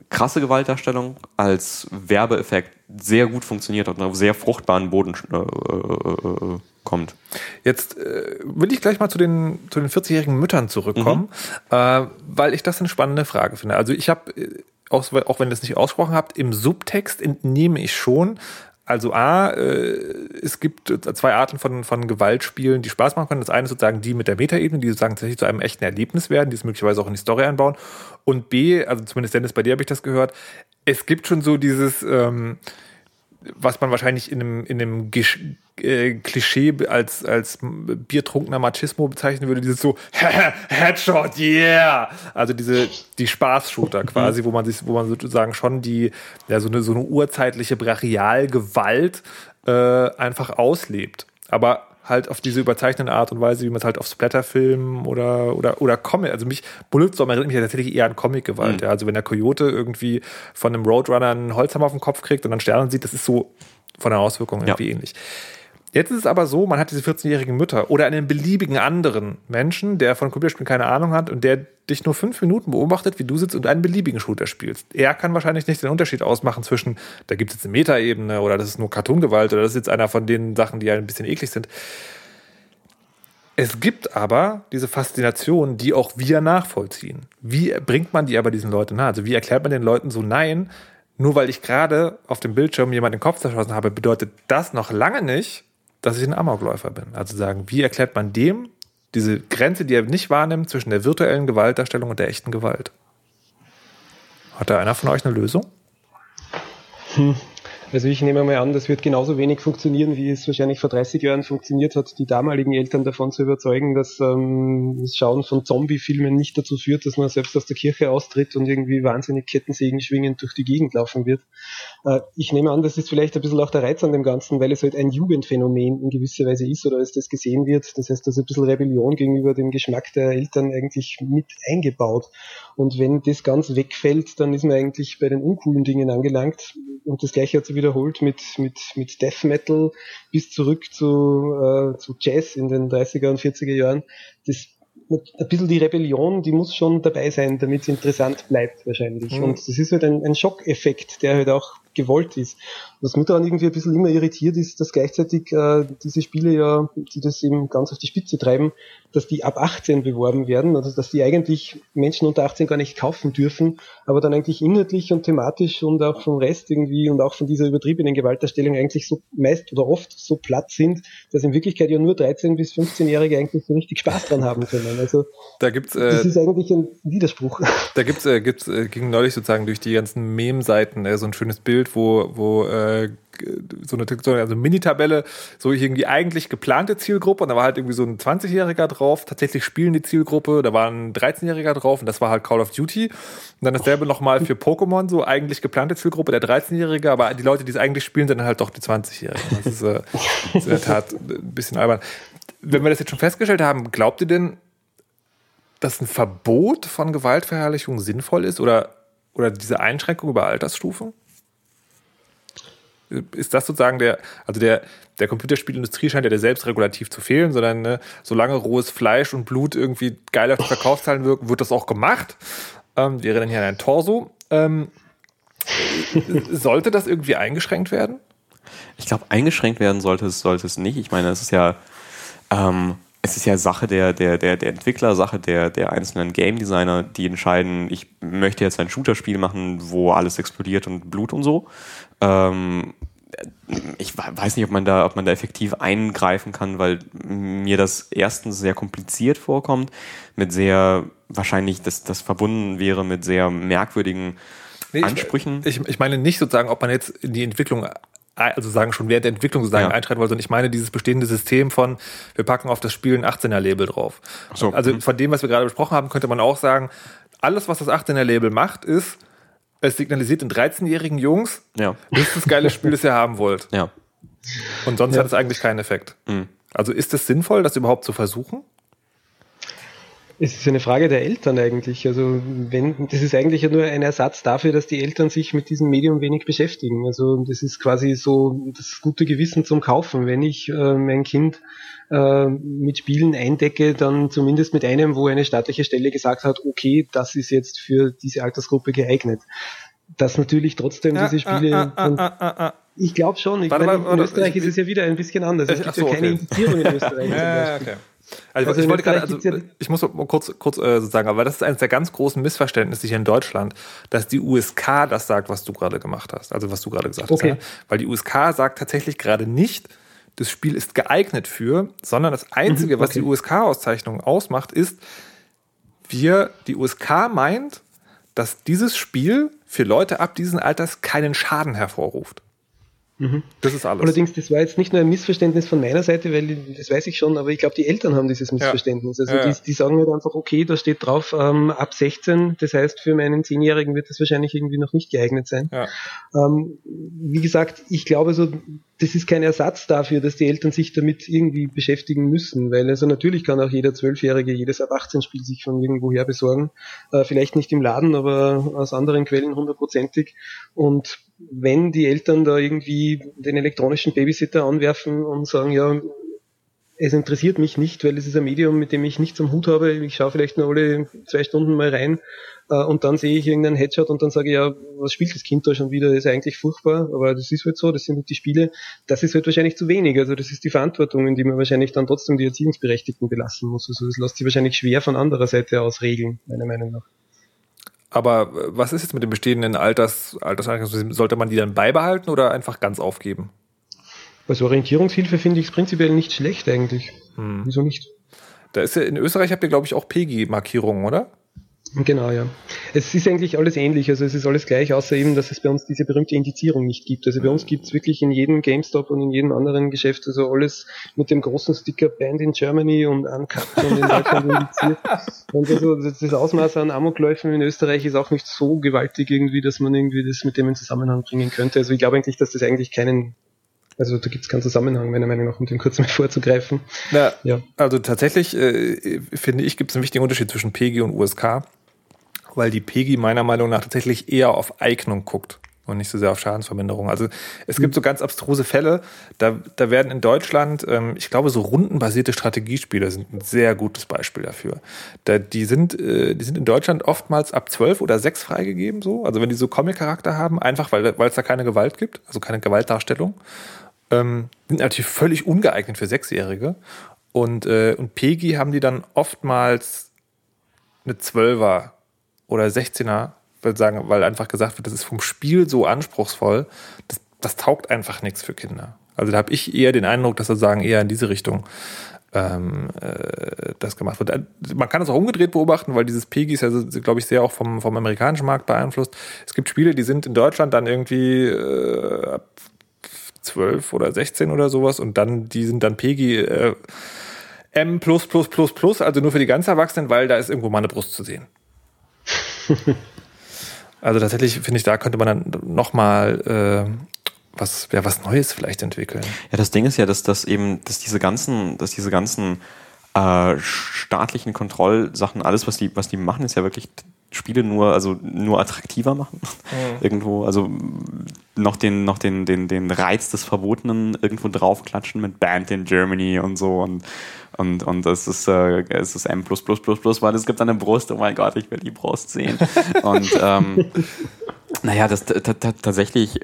krasse Gewaltdarstellung als Werbeeffekt sehr gut funktioniert hat und auf sehr fruchtbaren Boden äh, äh, äh, kommt. Jetzt äh, will ich gleich mal zu den, zu den 40-jährigen Müttern zurückkommen, äh, weil ich das eine spannende Frage finde. Also ich habe, auch, auch wenn ihr das nicht ausgesprochen habt, im Subtext entnehme ich schon, also A, äh, es gibt zwei Arten von, von Gewaltspielen, die Spaß machen können. Das eine ist sozusagen die mit der Metaebene, die sozusagen tatsächlich zu einem echten Erlebnis werden, die es möglicherweise auch in die Story einbauen. Und B, also zumindest Dennis, bei dir habe ich das gehört, es gibt schon so dieses, ähm, was man wahrscheinlich in einem, in einem Gisch, äh, Klischee als, als biertrunkener Machismo bezeichnen würde, dieses so Headshot, yeah! Also diese, die Spaß-Shooter quasi, wo man sich, wo man sozusagen schon die, ja, so eine, so eine urzeitliche Brachialgewalt äh, einfach auslebt. Aber halt auf diese überzeichnende Art und Weise, wie man es halt auf Splatterfilmen oder, oder, oder Comic, also mich, Bulletstorm erinnert mich ja tatsächlich eher an Comic-Gewalt. Mhm. Ja. Also wenn der Coyote irgendwie von einem Roadrunner einen Holzhammer auf den Kopf kriegt und dann Sterne sieht, das ist so von der Auswirkung irgendwie Ja. ähnlich. Jetzt ist es aber so, man hat diese 14-jährigen Mütter oder einen beliebigen anderen Menschen, der von Computerspielen keine Ahnung hat und der dich nur fünf Minuten beobachtet, wie du sitzt und einen beliebigen Shooter spielst. Er kann wahrscheinlich nicht den Unterschied ausmachen zwischen, da gibt es jetzt eine Metaebene oder das ist nur Cartoongewalt oder das ist jetzt einer von den Sachen, die ja ein bisschen eklig sind. Es gibt aber diese Faszination, die auch wir nachvollziehen. Wie bringt man die aber diesen Leuten nahe? Also wie erklärt man den Leuten so, nein, nur weil ich gerade auf dem Bildschirm jemanden den Kopf zerschossen habe, bedeutet das noch lange nicht, dass ich ein Amokläufer bin. Also sagen, wie erklärt man dem diese Grenze, die er nicht wahrnimmt, zwischen der virtuellen Gewaltdarstellung und der echten Gewalt? Hat da einer von euch eine Lösung? Also ich nehme mal an, das wird genauso wenig funktionieren, wie es wahrscheinlich vor 30 Jahren funktioniert hat, die damaligen Eltern davon zu überzeugen, dass ähm, das Schauen von Zombie-Filmen nicht dazu führt, dass man selbst aus der Kirche austritt und irgendwie wahnsinnig Kettensägen schwingend durch die Gegend laufen wird. Äh, ich nehme an, das ist vielleicht ein bisschen auch der Reiz an dem Ganzen, weil es halt ein Jugendphänomen in gewisser Weise ist oder als das gesehen wird. Das heißt, da ist ein bisschen Rebellion gegenüber dem Geschmack der Eltern eigentlich mit eingebaut. Und wenn das ganz wegfällt, dann ist man eigentlich bei den uncoolen Dingen angelangt. Und das gleiche hat sich wiederholt mit, mit, mit Death Metal bis zurück zu, äh, zu Jazz in den 30er und 40er Jahren. Das ein bisschen die Rebellion, die muss schon dabei sein, damit es interessant bleibt wahrscheinlich. Mhm. Und das ist halt ein, ein Schockeffekt, der halt auch gewollt ist. Was mich daran irgendwie ein bisschen immer irritiert ist, dass gleichzeitig äh, diese Spiele ja, die das eben ganz auf die Spitze treiben, dass die ab 18 beworben werden, also dass die eigentlich Menschen unter 18 gar nicht kaufen dürfen, aber dann eigentlich inhaltlich und thematisch und auch vom Rest irgendwie und auch von dieser übertriebenen Gewalterstellung eigentlich so meist oder oft so platt sind, dass in Wirklichkeit ja nur 13 bis 15-Jährige eigentlich so richtig Spaß dran haben können. Also da gibt's, äh, das ist eigentlich ein Widerspruch. Da gibt's, äh, gibt's äh, ging neulich sozusagen durch die ganzen Mem-Seiten äh, so ein schönes Bild, wo, wo äh, so eine, so eine also Mini-Tabelle, so irgendwie eigentlich geplante Zielgruppe und da war halt irgendwie so ein 20-Jähriger drauf, tatsächlich spielende Zielgruppe, da war ein 13-Jähriger drauf und das war halt Call of Duty. Und dann dasselbe nochmal für Pokémon, so eigentlich geplante Zielgruppe, der 13-Jährige, aber die Leute, die es eigentlich spielen, sind dann halt doch die 20-Jährigen. Das ist, äh, ist in der Tat ein bisschen albern. Wenn wir das jetzt schon festgestellt haben, glaubt ihr denn, dass ein Verbot von Gewaltverherrlichung sinnvoll ist oder, oder diese Einschränkung über Altersstufen? ist das sozusagen der, also der, der Computerspielindustrie scheint ja der selbstregulativ zu fehlen, sondern ne, solange rohes Fleisch und Blut irgendwie geil auf die Verkaufszahlen wirken, wird das auch gemacht. Ähm, wir erinnern hier an ein Torso. Ähm, sollte das irgendwie eingeschränkt werden? Ich glaube, eingeschränkt werden sollte es, sollte es nicht. Ich meine, es ist ja, ähm, es ist ja Sache der, der, der, der Entwickler, Sache der, der einzelnen Game Designer, die entscheiden, ich möchte jetzt ein Shooter-Spiel machen, wo alles explodiert und Blut und so. Ähm, ich weiß nicht, ob man da, ob man da effektiv eingreifen kann, weil mir das erstens sehr kompliziert vorkommt, mit sehr wahrscheinlich, dass das verbunden wäre mit sehr merkwürdigen nee, Ansprüchen. Ich, ich, meine nicht sozusagen, ob man jetzt in die Entwicklung also sagen schon während der Entwicklung sozusagen ja. einschreiten wollte. Und ich meine dieses bestehende System von, wir packen auf das Spiel ein 18er-Label drauf. So. Also mhm. von dem, was wir gerade besprochen haben, könnte man auch sagen, alles, was das 18er-Label macht, ist, es signalisiert den 13-jährigen Jungs, ja. das ist das geile Spiel, das ihr haben wollt. Ja. Und sonst ja. hat es eigentlich keinen Effekt. Mhm. Also ist es sinnvoll, das überhaupt zu versuchen? Es ist eine Frage der Eltern eigentlich. Also wenn das ist eigentlich ja nur ein Ersatz dafür, dass die Eltern sich mit diesem Medium wenig beschäftigen. Also das ist quasi so das gute Gewissen zum Kaufen. Wenn ich äh, mein Kind äh, mit Spielen eindecke, dann zumindest mit einem, wo eine staatliche Stelle gesagt hat, okay, das ist jetzt für diese Altersgruppe geeignet. Dass natürlich trotzdem diese Spiele. Ah, ah, ah, ich glaube schon. Ich warte, meine, in Österreich ist es ja wieder ein bisschen anders. Es gibt so, ja keine okay. Indizierung in Österreich. ja, okay. Also, also ich wollte gerade, also ich muss kurz, kurz äh, sagen, aber das ist eines der ganz großen Missverständnisse hier in Deutschland, dass die USK das sagt, was du gerade gemacht hast, also was du gerade gesagt okay. hast. Ja? Weil die USK sagt tatsächlich gerade nicht, das Spiel ist geeignet für, sondern das Einzige, mhm, okay. was die USK-Auszeichnung ausmacht, ist, wir, die USK meint, dass dieses Spiel für Leute ab diesem Alters keinen Schaden hervorruft. Mhm. Das ist alles. Allerdings, das war jetzt nicht nur ein Missverständnis von meiner Seite, weil das weiß ich schon, aber ich glaube, die Eltern haben dieses Missverständnis. Ja. Also ja, die, die, sagen halt einfach, okay, da steht drauf ähm, ab 16, das heißt, für meinen Zehnjährigen wird das wahrscheinlich irgendwie noch nicht geeignet sein. Ja. Ähm, wie gesagt, ich glaube so, das ist kein Ersatz dafür, dass die Eltern sich damit irgendwie beschäftigen müssen, weil also natürlich kann auch jeder Zwölfjährige jedes ab 18 Spiel sich von irgendwoher besorgen, äh, vielleicht nicht im Laden, aber aus anderen Quellen hundertprozentig und wenn die Eltern da irgendwie den elektronischen Babysitter anwerfen und sagen, ja, es interessiert mich nicht, weil es ist ein Medium, mit dem ich nichts am Hut habe. Ich schaue vielleicht nur alle zwei Stunden mal rein äh, und dann sehe ich irgendeinen Headshot und dann sage ich, ja, was spielt das Kind da schon wieder? Das ist eigentlich furchtbar, aber das ist halt so, das sind halt die Spiele. Das ist halt wahrscheinlich zu wenig. Also das ist die Verantwortung, in die man wahrscheinlich dann trotzdem die Erziehungsberechtigten belassen muss. Also das lässt sich wahrscheinlich schwer von anderer Seite aus regeln, meiner Meinung nach. Aber äh, was ist jetzt mit dem bestehenden Alters, Alterseinrichtungssystem? Sollte man die dann beibehalten oder einfach ganz aufgeben? Als Orientierungshilfe finde ich es prinzipiell nicht schlecht eigentlich. Hm. Wieso nicht? Da ist ja in Österreich habt ihr, glaube ich, auch PEGI-Markierungen, oder? Genau, ja. Es ist eigentlich alles ähnlich, also es ist alles gleich, außer eben, dass es bei uns diese berühmte Indizierung nicht gibt. Also bei uns gibt es wirklich in jedem GameStop und in jedem anderen Geschäft also alles mit dem großen Sticker Band in Germany und Uncut und in Deutschland indiziert. Und also das Ausmaß an Amokläufen in Österreich ist auch nicht so gewaltig irgendwie, dass man irgendwie das mit dem in Zusammenhang bringen könnte. Also ich glaube eigentlich, dass das eigentlich keinen also da gibt es keinen Zusammenhang, meiner Meinung nach, um den kurz mal vorzugreifen. Na, ja. Also tatsächlich äh, finde ich, gibt es einen wichtigen Unterschied zwischen PG und USK weil die PEGI meiner Meinung nach tatsächlich eher auf Eignung guckt. und nicht so sehr auf Schadensverminderung. Also es gibt so ganz abstruse Fälle, da, da werden in Deutschland, ähm, ich glaube, so rundenbasierte Strategiespiele sind ein sehr gutes Beispiel dafür. Da, die, sind, äh, die sind in Deutschland oftmals ab 12 oder 6 freigegeben, so. Also wenn die so Comic-Charakter haben, einfach weil es da keine Gewalt gibt, also keine Gewaltdarstellung. Ähm, sind natürlich völlig ungeeignet für Sechsjährige. Und, äh, und PEGI haben die dann oftmals eine 12er oder 16er würde sagen, weil einfach gesagt wird, das ist vom Spiel so anspruchsvoll, das, das taugt einfach nichts für Kinder. Also da habe ich eher den Eindruck, dass sozusagen eher in diese Richtung ähm, äh, das gemacht wird. Äh, man kann es auch umgedreht beobachten, weil dieses PEGI ist ja, glaube ich, sehr auch vom, vom amerikanischen Markt beeinflusst. Es gibt Spiele, die sind in Deutschland dann irgendwie äh, ab 12 oder 16 oder sowas und dann, die sind dann PEGI äh, M++++, also nur für die ganz Erwachsenen, weil da ist irgendwo mal eine Brust zu sehen. Also tatsächlich finde ich, da könnte man dann nochmal äh, was, ja, was Neues vielleicht entwickeln. Ja, das Ding ist ja, dass, dass eben, dass diese ganzen, dass diese ganzen äh, staatlichen Kontrollsachen, alles, was die, was die machen, ist ja wirklich Spiele nur, also nur attraktiver machen. Mhm. Irgendwo, also noch den, noch den, den, den Reiz des Verbotenen irgendwo draufklatschen mit Band in Germany und so und und, und es ist, äh, es ist M++++, weil es gibt eine Brust, oh mein Gott, ich will die Brust sehen. und ähm, naja, das tatsächlich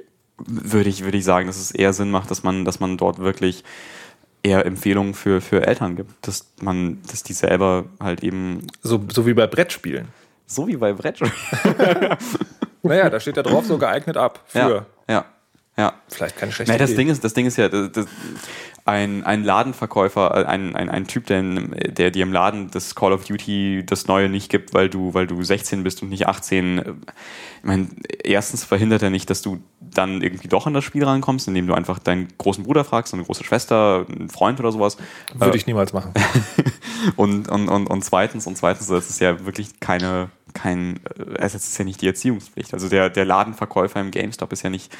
würde ich, würde ich sagen, dass es eher Sinn macht, dass man, dass man dort wirklich eher Empfehlungen für, für Eltern gibt, dass man, dass die selber halt eben. So, so wie bei Brettspielen. So wie bei Brettspielen. naja, da steht ja drauf, so geeignet ab für. Ja, ja. Ja. Vielleicht keine schlechte naja, das Idee. Ding ist, das Ding ist ja, das, das, ein, ein Ladenverkäufer, äh, ein, ein, ein Typ, der, der dir im Laden das Call of Duty das Neue nicht gibt, weil du, weil du 16 bist und nicht 18. Ich meine, erstens verhindert er nicht, dass du dann irgendwie doch an das Spiel rankommst, indem du einfach deinen großen Bruder fragst, eine große Schwester, einen Freund oder sowas. Würde ich niemals machen. und, und, und, und zweitens, und zweitens, das ist ja wirklich keine, kein, es ist ja nicht die Erziehungspflicht. Also der, der Ladenverkäufer im GameStop ist ja nicht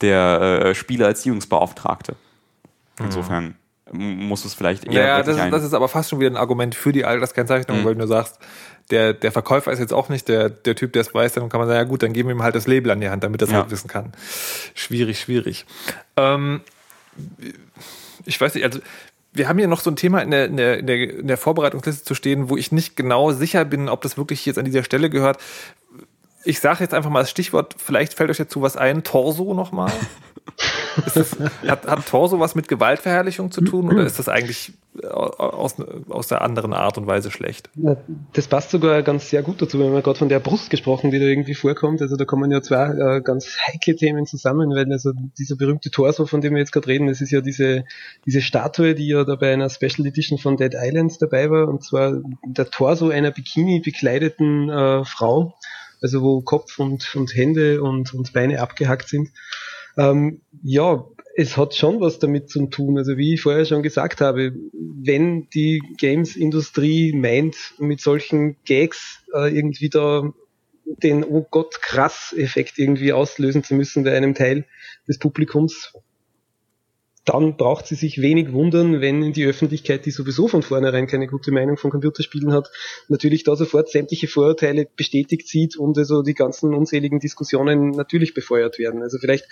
der äh, Spielererziehungsbeauftragte. Insofern muss es vielleicht eher. Ja, das ist, das ist aber fast schon wieder ein Argument für die Alterskennzeichnung, mhm. weil du sagst, der, der Verkäufer ist jetzt auch nicht der, der Typ, der es weiß, dann kann man sagen, ja gut, dann geben wir ihm halt das Label an die Hand, damit er es ja. halt wissen kann. Schwierig, schwierig. Ähm, ich weiß nicht, also wir haben hier noch so ein Thema in der, in, der, in, der, in der Vorbereitungsliste zu stehen, wo ich nicht genau sicher bin, ob das wirklich jetzt an dieser Stelle gehört. Ich sage jetzt einfach mal das Stichwort, vielleicht fällt euch dazu was ein, Torso nochmal. Hat, hat Torso was mit Gewaltverherrlichung zu tun oder ist das eigentlich aus, aus der anderen Art und Weise schlecht? Das passt sogar ganz sehr gut dazu. Haben ja gerade von der Brust gesprochen, die da irgendwie vorkommt. Also da kommen ja zwei äh, ganz heikle Themen zusammen, weil also dieser berühmte Torso, von dem wir jetzt gerade reden, das ist ja diese, diese Statue, die ja da bei einer Special Edition von Dead Islands dabei war, und zwar der Torso einer Bikini bekleideten äh, Frau, also wo Kopf und, und Hände und, und Beine abgehackt sind. Ähm, ja, es hat schon was damit zu tun. Also wie ich vorher schon gesagt habe, wenn die Games-Industrie meint, mit solchen Gags äh, irgendwie da den Oh Gott krass Effekt irgendwie auslösen zu müssen bei einem Teil des Publikums, dann braucht sie sich wenig wundern, wenn die Öffentlichkeit, die sowieso von vornherein keine gute Meinung von Computerspielen hat, natürlich da sofort sämtliche Vorurteile bestätigt sieht und also die ganzen unzähligen Diskussionen natürlich befeuert werden. Also vielleicht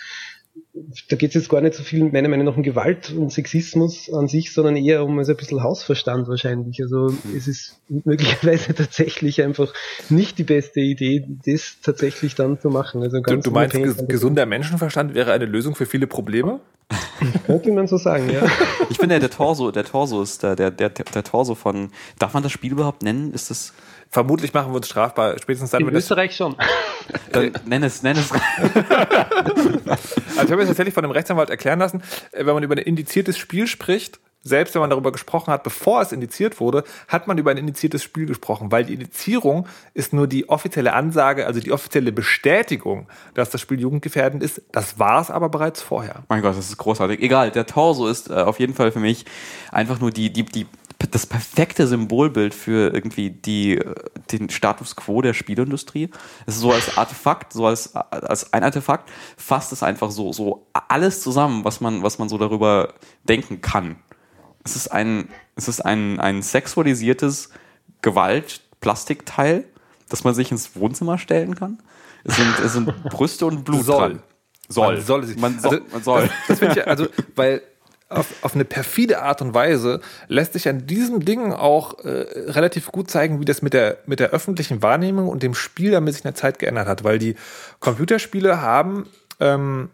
da geht es jetzt gar nicht so viel, meiner Meinung nach, um Gewalt und Sexismus an sich, sondern eher um also ein bisschen Hausverstand wahrscheinlich. Also mhm. es ist möglicherweise tatsächlich einfach nicht die beste Idee, das tatsächlich dann zu machen. Also ganz du, du meinst, ges gesunder Menschenverstand wäre eine Lösung für viele Probleme? Könnte man so sagen, ja. Ich finde, der Torso, der Torso ist der, der, der, der Torso von, darf man das Spiel überhaupt nennen? Ist das, Vermutlich machen wir uns strafbar, spätestens dann, In wenn Österreich schon. Dann nenn es, nenn es. also ich habe mir tatsächlich von einem Rechtsanwalt erklären lassen, äh, wenn man über ein indiziertes Spiel spricht, selbst wenn man darüber gesprochen hat, bevor es indiziert wurde, hat man über ein indiziertes Spiel gesprochen, weil die Indizierung ist nur die offizielle Ansage, also die offizielle Bestätigung, dass das Spiel jugendgefährdend ist. Das war es aber bereits vorher. Mein Gott, das ist großartig. Egal, der Torso ist äh, auf jeden Fall für mich einfach nur die, die, die das perfekte Symbolbild für irgendwie die, den Status quo der Spielindustrie. Es ist so als Artefakt, so als, als ein Artefakt, fasst es einfach so, so alles zusammen, was man, was man so darüber denken kann. Es ist ein, es ist ein, ein sexualisiertes Gewalt-Plastikteil, das man sich ins Wohnzimmer stellen kann. Es sind, es sind Brüste und Blut Soll. dran. Soll. Man soll. Man, so, also, man soll. Das, das finde ich, also, weil auf, auf eine perfide Art und Weise lässt sich an diesem Ding auch äh, relativ gut zeigen, wie das mit der, mit der öffentlichen Wahrnehmung und dem Spiel damit sich in der Zeit geändert hat, weil die Computerspiele haben, ähm,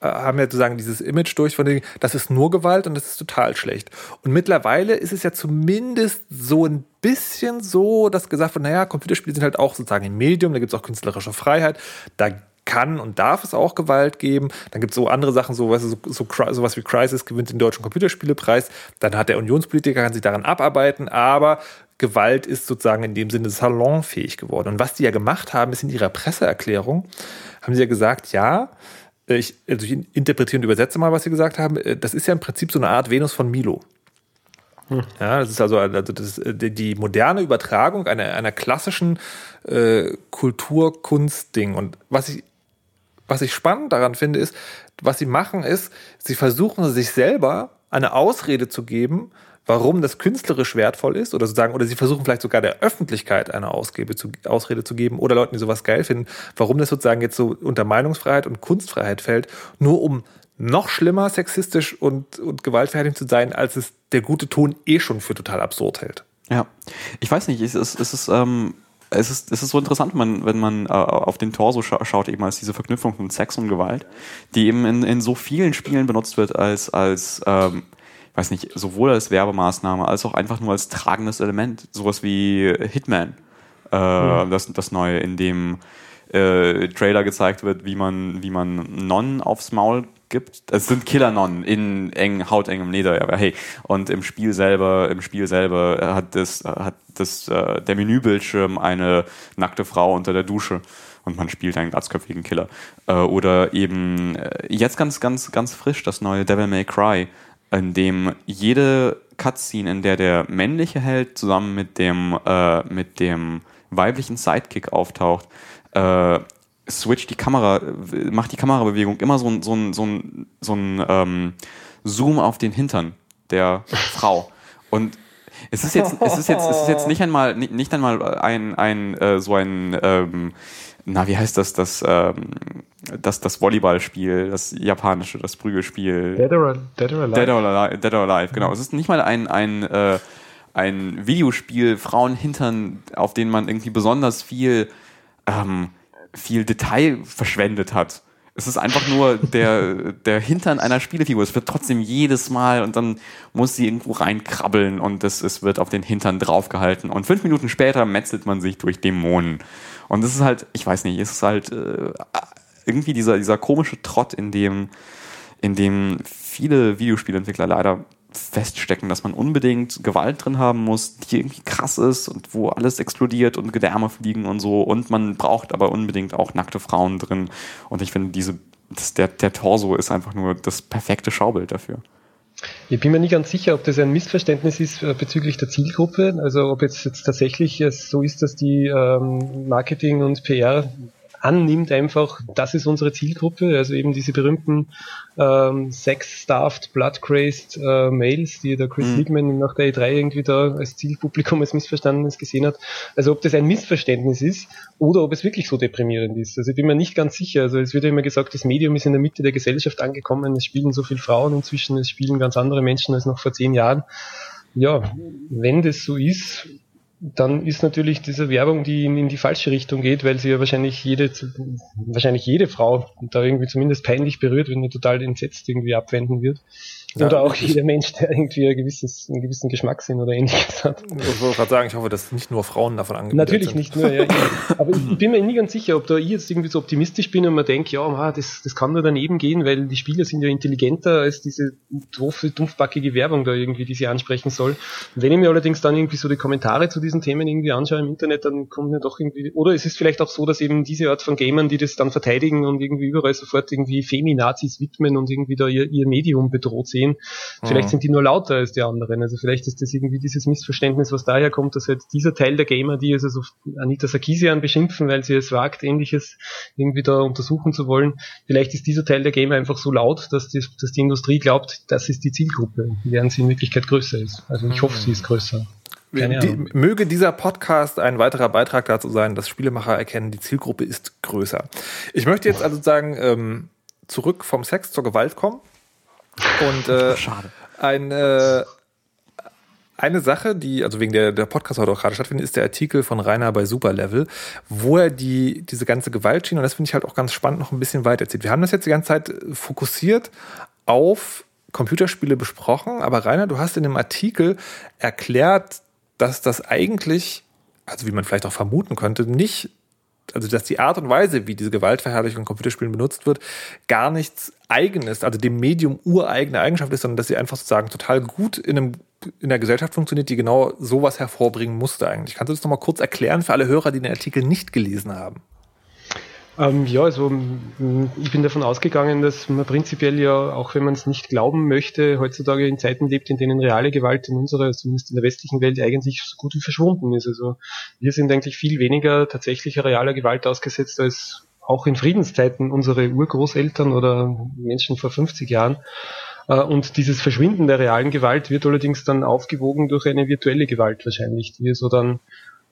äh, haben ja sozusagen dieses Image durch von denen, das ist nur Gewalt und das ist total schlecht. Und mittlerweile ist es ja zumindest so ein bisschen so, dass gesagt wird, naja, Computerspiele sind halt auch sozusagen ein Medium, da gibt es auch künstlerische Freiheit, da kann und darf es auch Gewalt geben. Dann gibt es so andere Sachen, so, weißt du, so, so, sowas wie Crisis gewinnt den deutschen Computerspielepreis. Dann hat der Unionspolitiker, kann sich daran abarbeiten, aber Gewalt ist sozusagen in dem Sinne salonfähig geworden. Und was die ja gemacht haben, ist in ihrer Presseerklärung, haben sie ja gesagt, ja, ich, also ich interpretiere und übersetze mal, was sie gesagt haben, das ist ja im Prinzip so eine Art Venus von Milo. Ja, das ist also, also das ist die moderne Übertragung einer, einer klassischen äh, Kultur-Kunst-Ding. Und was ich was ich spannend daran finde, ist, was sie machen, ist, sie versuchen sich selber eine Ausrede zu geben, warum das künstlerisch wertvoll ist, oder sozusagen, oder sie versuchen vielleicht sogar der Öffentlichkeit eine Ausgebe zu, Ausrede zu geben, oder Leuten, die sowas geil finden, warum das sozusagen jetzt so unter Meinungsfreiheit und Kunstfreiheit fällt, nur um noch schlimmer sexistisch und, und gewaltverherrlichend zu sein, als es der gute Ton eh schon für total absurd hält. Ja, ich weiß nicht, es ist, es ist ähm, es ist, es ist so interessant, man, wenn man äh, auf den Torso scha schaut, eben als diese Verknüpfung von Sex und Gewalt, die eben in, in so vielen Spielen benutzt wird als, als ähm, weiß nicht, sowohl als Werbemaßnahme als auch einfach nur als tragendes Element. Sowas wie Hitman, äh, mhm. das, das Neue, in dem äh, Trailer gezeigt wird, wie man, wie man Nonnen aufs Maul gibt. Es sind Killernonnen in eng, hautengem Leder, aber hey. Und im Spiel selber, im Spiel selber hat das, hat das, äh, der Menübildschirm eine nackte Frau unter der Dusche und man spielt einen glatzköpfigen Killer. Äh, oder eben äh, jetzt ganz, ganz, ganz frisch das neue Devil May Cry, in dem jede Cutscene, in der der männliche Held zusammen mit dem, äh, mit dem weiblichen Sidekick auftaucht, äh, switcht die Kamera, macht die Kamerabewegung immer so ein, so ein, so ein, so ein ähm, Zoom auf den Hintern der Frau. Und es ist jetzt, es ist jetzt, es ist jetzt nicht einmal, nicht, nicht einmal ein, ein äh, so ein, ähm, na, wie heißt das, das, ähm, das, das Volleyballspiel, das japanische, das Prügelspiel. Dead or, Dead or Alive. Dead or Alive, Dead or Alive genau. Mhm. Es ist nicht mal ein, ein, äh, ein Videospiel, Frauenhintern, auf denen man irgendwie besonders viel ähm, viel Detail verschwendet hat. Es ist einfach nur der, der Hintern einer Spielefigur. Es wird trotzdem jedes Mal und dann muss sie irgendwo reinkrabbeln und es, es wird auf den Hintern draufgehalten. Und fünf Minuten später metzelt man sich durch Dämonen. Und es ist halt, ich weiß nicht, es ist halt äh, irgendwie dieser, dieser komische Trott, in dem, in dem viele Videospielentwickler leider feststecken, dass man unbedingt Gewalt drin haben muss, die irgendwie krass ist und wo alles explodiert und Gedärme fliegen und so. Und man braucht aber unbedingt auch nackte Frauen drin. Und ich finde, diese, das, der, der Torso ist einfach nur das perfekte Schaubild dafür. Ich bin mir nicht ganz sicher, ob das ein Missverständnis ist äh, bezüglich der Zielgruppe. Also ob jetzt, jetzt tatsächlich es so ist, dass die ähm, Marketing und PR annimmt einfach, das ist unsere Zielgruppe, also eben diese berühmten ähm, sex-starved, blood-crazed äh, Males, die der Chris mhm. Liegman nach der E3 irgendwie da als Zielpublikum als Missverständnis gesehen hat. Also ob das ein Missverständnis ist oder ob es wirklich so deprimierend ist. Also ich bin mir nicht ganz sicher. Also es wird ja immer gesagt, das Medium ist in der Mitte der Gesellschaft angekommen, es spielen so viele Frauen inzwischen, es spielen ganz andere Menschen als noch vor zehn Jahren. Ja, wenn das so ist, dann ist natürlich diese Werbung, die in, in, die falsche Richtung geht, weil sie ja wahrscheinlich jede, wahrscheinlich jede Frau da irgendwie zumindest peinlich berührt, wenn die total entsetzt irgendwie abwenden wird. Ja, oder auch jeder Mensch, der irgendwie ein gewisses, einen gewissen Geschmackssinn oder ähnliches hat. Ich wollte gerade sagen, ich hoffe, dass nicht nur Frauen davon angemeldet Natürlich sind. nicht nur, ja. Aber ich bin mir nie ganz sicher, ob da ich jetzt irgendwie so optimistisch bin und mir denke, ja, das, das kann nur daneben gehen, weil die Spieler sind ja intelligenter als diese doofe, dumpfbackige Werbung da irgendwie, die sie ansprechen soll. Wenn ich mir allerdings dann irgendwie so die Kommentare zu diesen Themen irgendwie anschaue im Internet, dann kommt mir doch irgendwie, oder es ist vielleicht auch so, dass eben diese Art von Gamern, die das dann verteidigen und irgendwie überall sofort irgendwie Feminazis widmen und irgendwie da ihr, ihr Medium bedroht sehen, Vielleicht mhm. sind die nur lauter als die anderen. Also vielleicht ist das irgendwie dieses Missverständnis, was daher kommt, dass halt dieser Teil der Gamer, die also so Anita Sarkeesian beschimpfen, weil sie es wagt, ähnliches irgendwie da untersuchen zu wollen. Vielleicht ist dieser Teil der Gamer einfach so laut, dass die, dass die Industrie glaubt, das ist die Zielgruppe, während sie in Wirklichkeit größer ist. Also ich hoffe, sie ist größer. Die, möge dieser Podcast ein weiterer Beitrag dazu sein, dass Spielemacher erkennen, die Zielgruppe ist größer. Ich möchte jetzt also sagen, ähm, zurück vom Sex zur Gewalt kommen. Und äh, Schade. ein, äh, eine Sache, die, also wegen der, der Podcast heute auch gerade stattfindet, ist der Artikel von Rainer bei Superlevel, wo er die, diese ganze Gewaltschiene, und das finde ich halt auch ganz spannend, noch ein bisschen weiter erzählt. Wir haben das jetzt die ganze Zeit fokussiert auf Computerspiele besprochen, aber Rainer, du hast in dem Artikel erklärt, dass das eigentlich, also wie man vielleicht auch vermuten könnte, nicht also dass die Art und Weise, wie diese Gewaltverherrlichung in Computerspielen benutzt wird, gar nichts eigenes, also dem Medium ureigene Eigenschaft ist, sondern dass sie einfach sozusagen total gut in, einem, in einer Gesellschaft funktioniert, die genau sowas hervorbringen musste eigentlich. Kannst du das nochmal kurz erklären für alle Hörer, die den Artikel nicht gelesen haben? Ähm, ja, also ich bin davon ausgegangen, dass man prinzipiell ja, auch wenn man es nicht glauben möchte, heutzutage in Zeiten lebt, in denen reale Gewalt in unserer, zumindest in der westlichen Welt, eigentlich so gut wie verschwunden ist. Also wir sind eigentlich viel weniger tatsächlicher realer Gewalt ausgesetzt als auch in Friedenszeiten unsere Urgroßeltern oder Menschen vor 50 Jahren. Äh, Und dieses Verschwinden der realen Gewalt wird allerdings dann aufgewogen durch eine virtuelle Gewalt wahrscheinlich, die so dann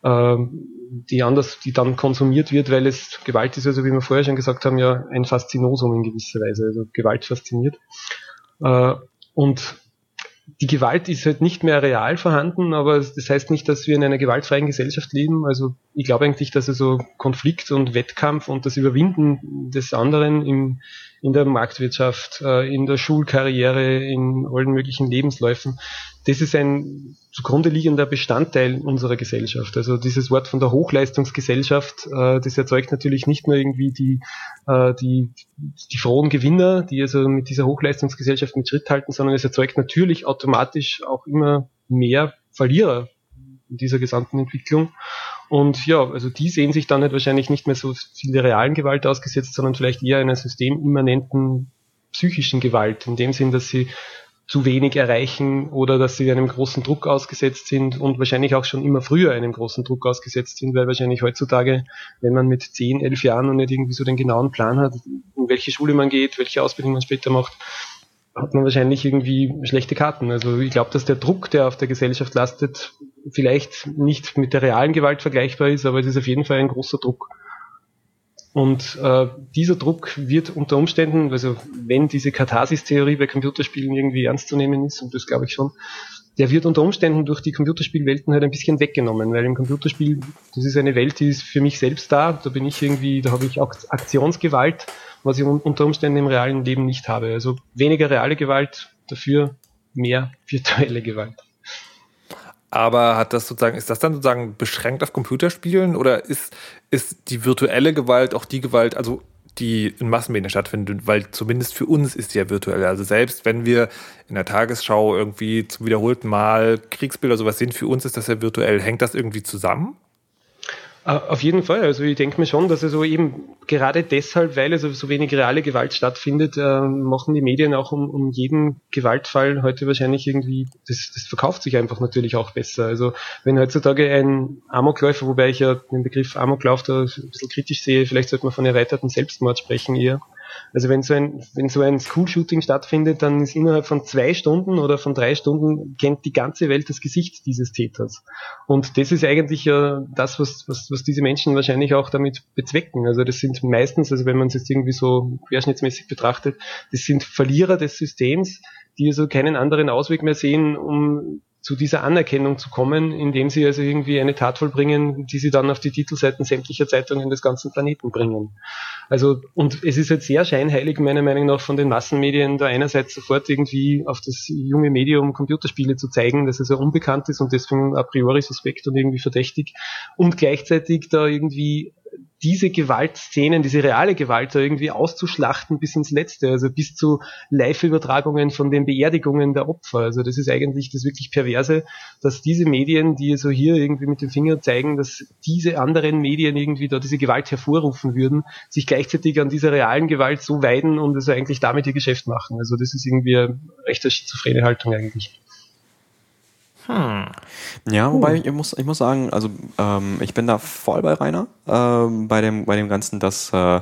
die anders, die dann konsumiert wird, weil es Gewalt ist, also wie wir vorher schon gesagt haben, ja ein Faszinosum in gewisser Weise, also Gewalt fasziniert. Äh, Und die Gewalt ist halt nicht mehr real vorhanden, aber das heißt nicht, dass wir in einer gewaltfreien Gesellschaft leben. Also ich glaube eigentlich, dass also Konflikt und Wettkampf und das Überwinden des anderen im, in der Marktwirtschaft, äh, in der Schulkarriere, in allen möglichen Lebensläufen, das ist ein zugrunde liegender Bestandteil unserer Gesellschaft. Also dieses Wort von der Hochleistungsgesellschaft, äh, das erzeugt natürlich nicht nur irgendwie die, äh, die, die frohen Gewinner, die also mit dieser Hochleistungsgesellschaft mit Schritt halten, sondern es erzeugt natürlich automatisch auch immer mehr Verlierer in dieser gesamten Entwicklung. Und ja, also die sehen sich dann halt wahrscheinlich nicht mehr so viel der realen Gewalt ausgesetzt, sondern vielleicht eher einer systemimmanenten psychischen Gewalt, in dem Sinn, dass sie zu wenig erreichen oder dass sie einem großen Druck ausgesetzt sind und wahrscheinlich auch schon immer früher einem großen Druck ausgesetzt sind, weil wahrscheinlich heutzutage, wenn man mit 10, 11 Jahren und nicht irgendwie so den genauen Plan hat, in welche Schule man geht, welche Ausbildung man später macht, hat man wahrscheinlich irgendwie schlechte Karten. Also ich glaube, dass der Druck, der auf der Gesellschaft lastet, vielleicht nicht mit der realen Gewalt vergleichbar ist, aber es ist auf jeden Fall ein großer Druck. Und äh, dieser Druck wird unter Umständen, also wenn diese Katharsis-Theorie bei Computerspielen irgendwie ernst zu nehmen ist, und das glaube ich schon, der wird unter Umständen durch die Computerspielwelten halt ein bisschen weggenommen, weil im Computerspiel, das ist eine Welt, die ist für mich selbst da, da bin ich irgendwie, da habe ich Aktionsgewalt, was ich un unter Umständen im realen Leben nicht habe. Also weniger reale Gewalt, dafür mehr virtuelle Gewalt. Aber hat das sozusagen, ist das dann sozusagen beschränkt auf Computerspielen oder ist, ist die virtuelle Gewalt auch die Gewalt, also die in Massenmedien stattfindet, weil zumindest für uns ist die ja virtuell. Also selbst wenn wir in der Tagesschau irgendwie zum wiederholten Mal Kriegsbilder sowas sehen, für uns ist das ja virtuell. Hängt das irgendwie zusammen? Äh, Auf jeden Fall. Also ich denke mir schon, dass also eben gerade deshalb, weil also so wenig reale Gewalt stattfindet, äh, machen die Medien auch um, um jeden Gewaltfall heute wahrscheinlich irgendwie, das, das verkauft sich einfach natürlich auch besser. Also wenn heutzutage ein Amokläufer, wobei ich ja den Begriff Amoklauf da ein bisschen kritisch sehe, vielleicht sollte man von erweiterten Selbstmord sprechen eher. Also wenn so ein, wenn so ein School-Shooting stattfindet, dann ist innerhalb von zwei Stunden oder von drei Stunden kennt die ganze Welt das Gesicht dieses Täters. Und das ist eigentlich ja das, was, was, was diese Menschen wahrscheinlich auch damit bezwecken. Also das sind meistens, also wenn man es jetzt irgendwie so querschnittsmäßig betrachtet, das sind Verlierer des Systems, die also keinen anderen Ausweg mehr sehen, um zu dieser Anerkennung zu kommen, indem sie also irgendwie eine Tat vollbringen, die sie dann auf die Titelseiten sämtlicher Zeitungen des ganzen Planeten bringen. Also, und es ist jetzt sehr scheinheilig, meiner Meinung nach, von den Massenmedien da einerseits sofort irgendwie auf das junge Medium Computerspiele zu zeigen, dass es ja unbekannt ist und deswegen a priori suspekt und irgendwie verdächtig und gleichzeitig da irgendwie diese Gewaltszenen, diese reale Gewalt da irgendwie auszuschlachten bis ins Letzte, also bis zu Live-Übertragungen von den Beerdigungen der Opfer. Also das ist eigentlich das wirklich Perverse, dass diese Medien, die so hier irgendwie mit dem Finger zeigen, dass diese anderen Medien irgendwie da diese Gewalt hervorrufen würden, sich gleichzeitig an dieser realen Gewalt so weiden und also eigentlich damit ihr Geschäft machen. Also das ist irgendwie eine recht schizophrene Haltung eigentlich. Ja, wobei ich muss, ich muss sagen, also ähm, ich bin da voll bei Rainer, ähm, bei, dem, bei dem Ganzen, dass äh,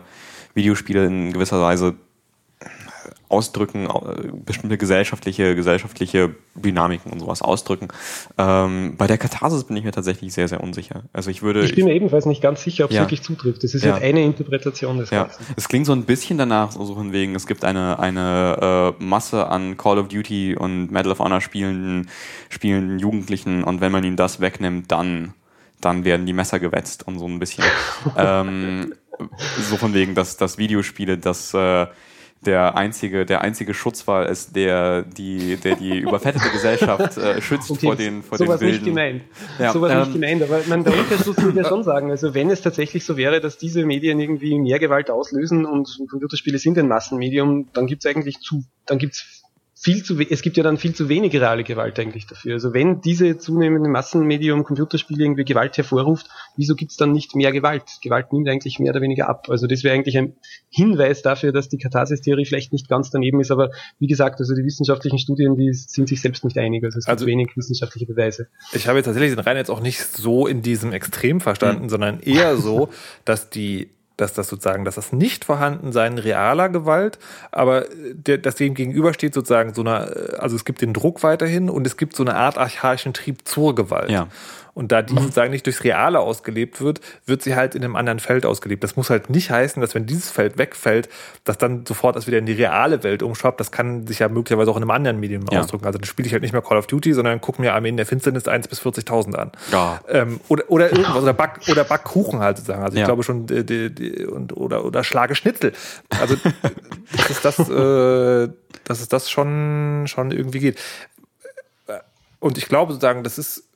Videospiele in gewisser Weise ausdrücken, bestimmte gesellschaftliche, gesellschaftliche Dynamiken und sowas ausdrücken. Ähm, bei der Katharsis bin ich mir tatsächlich sehr, sehr unsicher. Also ich würde. Ich bin mir ebenfalls nicht ganz sicher, ob es ja. wirklich zutrifft. Das ist ja. halt eine Interpretation des ja. Ganzen. Es klingt so ein bisschen danach, so von wegen, es gibt eine, eine äh, Masse an Call of Duty und Medal of Honor spielenden, spielenden Jugendlichen und wenn man ihnen das wegnimmt, dann dann werden die Messer gewetzt und so ein bisschen. ähm, so von wegen, dass, dass Videospiele das äh, der einzige, der einzige Schutzwall ist, der die, der die überfettete Gesellschaft äh, schützt okay, vor den, vor sowas den Wilden. nicht gemeint. Ja, sowas ähm, nicht gemeint, aber man, der Umkehrschluss muss ja schon sagen, also wenn es tatsächlich so wäre, dass diese Medien irgendwie mehr Gewalt auslösen und Computerspiele sind ein Massenmedium, dann gibt es eigentlich zu, dann gibt's viel zu, es gibt ja dann viel zu wenig reale Gewalt eigentlich dafür. Also wenn diese zunehmende Massenmedium Computerspiele irgendwie Gewalt hervorruft, wieso gibt's dann nicht mehr Gewalt? Gewalt nimmt eigentlich mehr oder weniger ab. Also das wäre eigentlich ein Hinweis dafür, dass die Katharsis-Theorie vielleicht nicht ganz daneben ist, aber wie gesagt, also die wissenschaftlichen Studien, die sind sich selbst nicht einig. Also es also, gibt wenig wissenschaftliche Beweise. Ich habe jetzt tatsächlich den Rein jetzt auch nicht so in diesem Extrem verstanden, mhm. sondern eher so, dass die dass das sozusagen, dass das Nicht-Vorhandensein realer Gewalt, aber der, das dem gegenübersteht sozusagen so eine, also es gibt den Druck weiterhin und es gibt so eine Art archaischen Trieb zur Gewalt. Ja. Und da die mhm. sozusagen nicht durchs Reale ausgelebt wird, wird sie halt in einem anderen Feld ausgelebt. Das muss halt nicht heißen, dass wenn dieses Feld wegfällt, dass dann sofort das wieder in die reale Welt umschwappt. Das kann sich ja möglicherweise auch in einem anderen Medium ja. ausdrücken. Also dann spiele ich halt nicht mehr Call of Duty, sondern gucke mir Armeen der Finsternis 1 bis 40.000 an. Ja. Ähm, oder, oder irgendwas, oder, Back, oder Backkuchen halt sozusagen. Also ich ja. glaube schon, die, die, die, und, oder, oder Schlage Schnitzel. Also das ist das, äh, dass es das schon, schon irgendwie geht. Und ich glaube sozusagen, das ist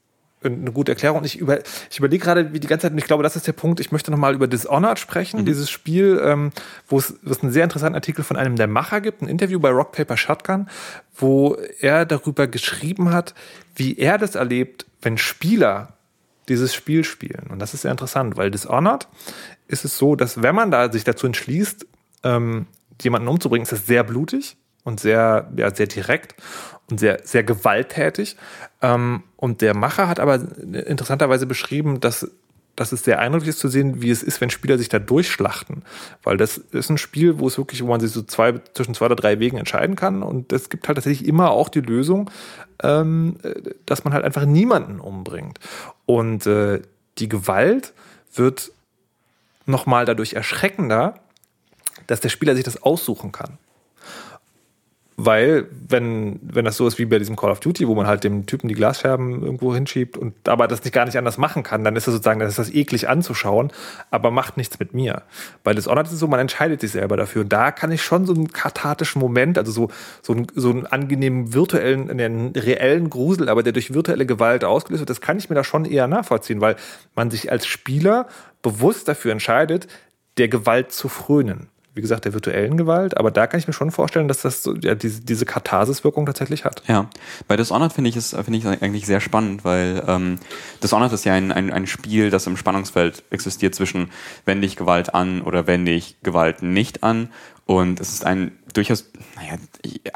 eine gute Erklärung. Ich, über, ich überlege gerade, wie die ganze Zeit, und ich glaube, das ist der Punkt, ich möchte nochmal über Dishonored sprechen, mhm. dieses Spiel, ähm, wo es, einen sehr interessanten Artikel von einem der Macher gibt, ein Interview bei Rock Paper Shotgun, wo er darüber geschrieben hat, wie er das erlebt, wenn Spieler dieses Spiel spielen. Und das ist sehr interessant, weil Dishonored ist es so, dass wenn man da sich dazu entschließt, ähm, jemanden umzubringen, ist das sehr blutig und sehr, ja, sehr direkt und sehr, sehr gewalttätig. Ähm, und der Macher hat aber interessanterweise beschrieben, dass, dass es sehr eindrücklich ist zu sehen, wie es ist, wenn Spieler sich da durchschlachten. Weil das ist ein Spiel, wo es wirklich, wo man sich so zwei, zwischen zwei oder drei Wegen entscheiden kann. Und es gibt halt tatsächlich immer auch die Lösung, ähm, dass man halt einfach niemanden umbringt. Und äh, die Gewalt wird nochmal dadurch erschreckender, dass der Spieler sich das aussuchen kann. Weil, wenn, wenn das so ist wie bei diesem Call of Duty, wo man halt dem Typen die Glasscherben irgendwo hinschiebt und aber das nicht gar nicht anders machen kann, dann ist das sozusagen, dann ist das eklig anzuschauen, aber macht nichts mit mir. Bei Dishonored ist es so, man entscheidet sich selber dafür. Und da kann ich schon so einen kathartischen Moment, also so, so, einen, so einen angenehmen virtuellen, einen reellen Grusel, aber der durch virtuelle Gewalt ausgelöst wird, das kann ich mir da schon eher nachvollziehen, weil man sich als Spieler bewusst dafür entscheidet, der Gewalt zu frönen wie gesagt, der virtuellen Gewalt, aber da kann ich mir schon vorstellen, dass das so, ja, diese, diese Katharsis-Wirkung tatsächlich hat. Ja, bei Dishonored finde ich es finde ich eigentlich sehr spannend, weil ähm, Dishonored ist ja ein, ein, ein Spiel, das im Spannungsfeld existiert zwischen wende ich Gewalt an oder wende ich Gewalt nicht an und es ist ein durchaus, naja,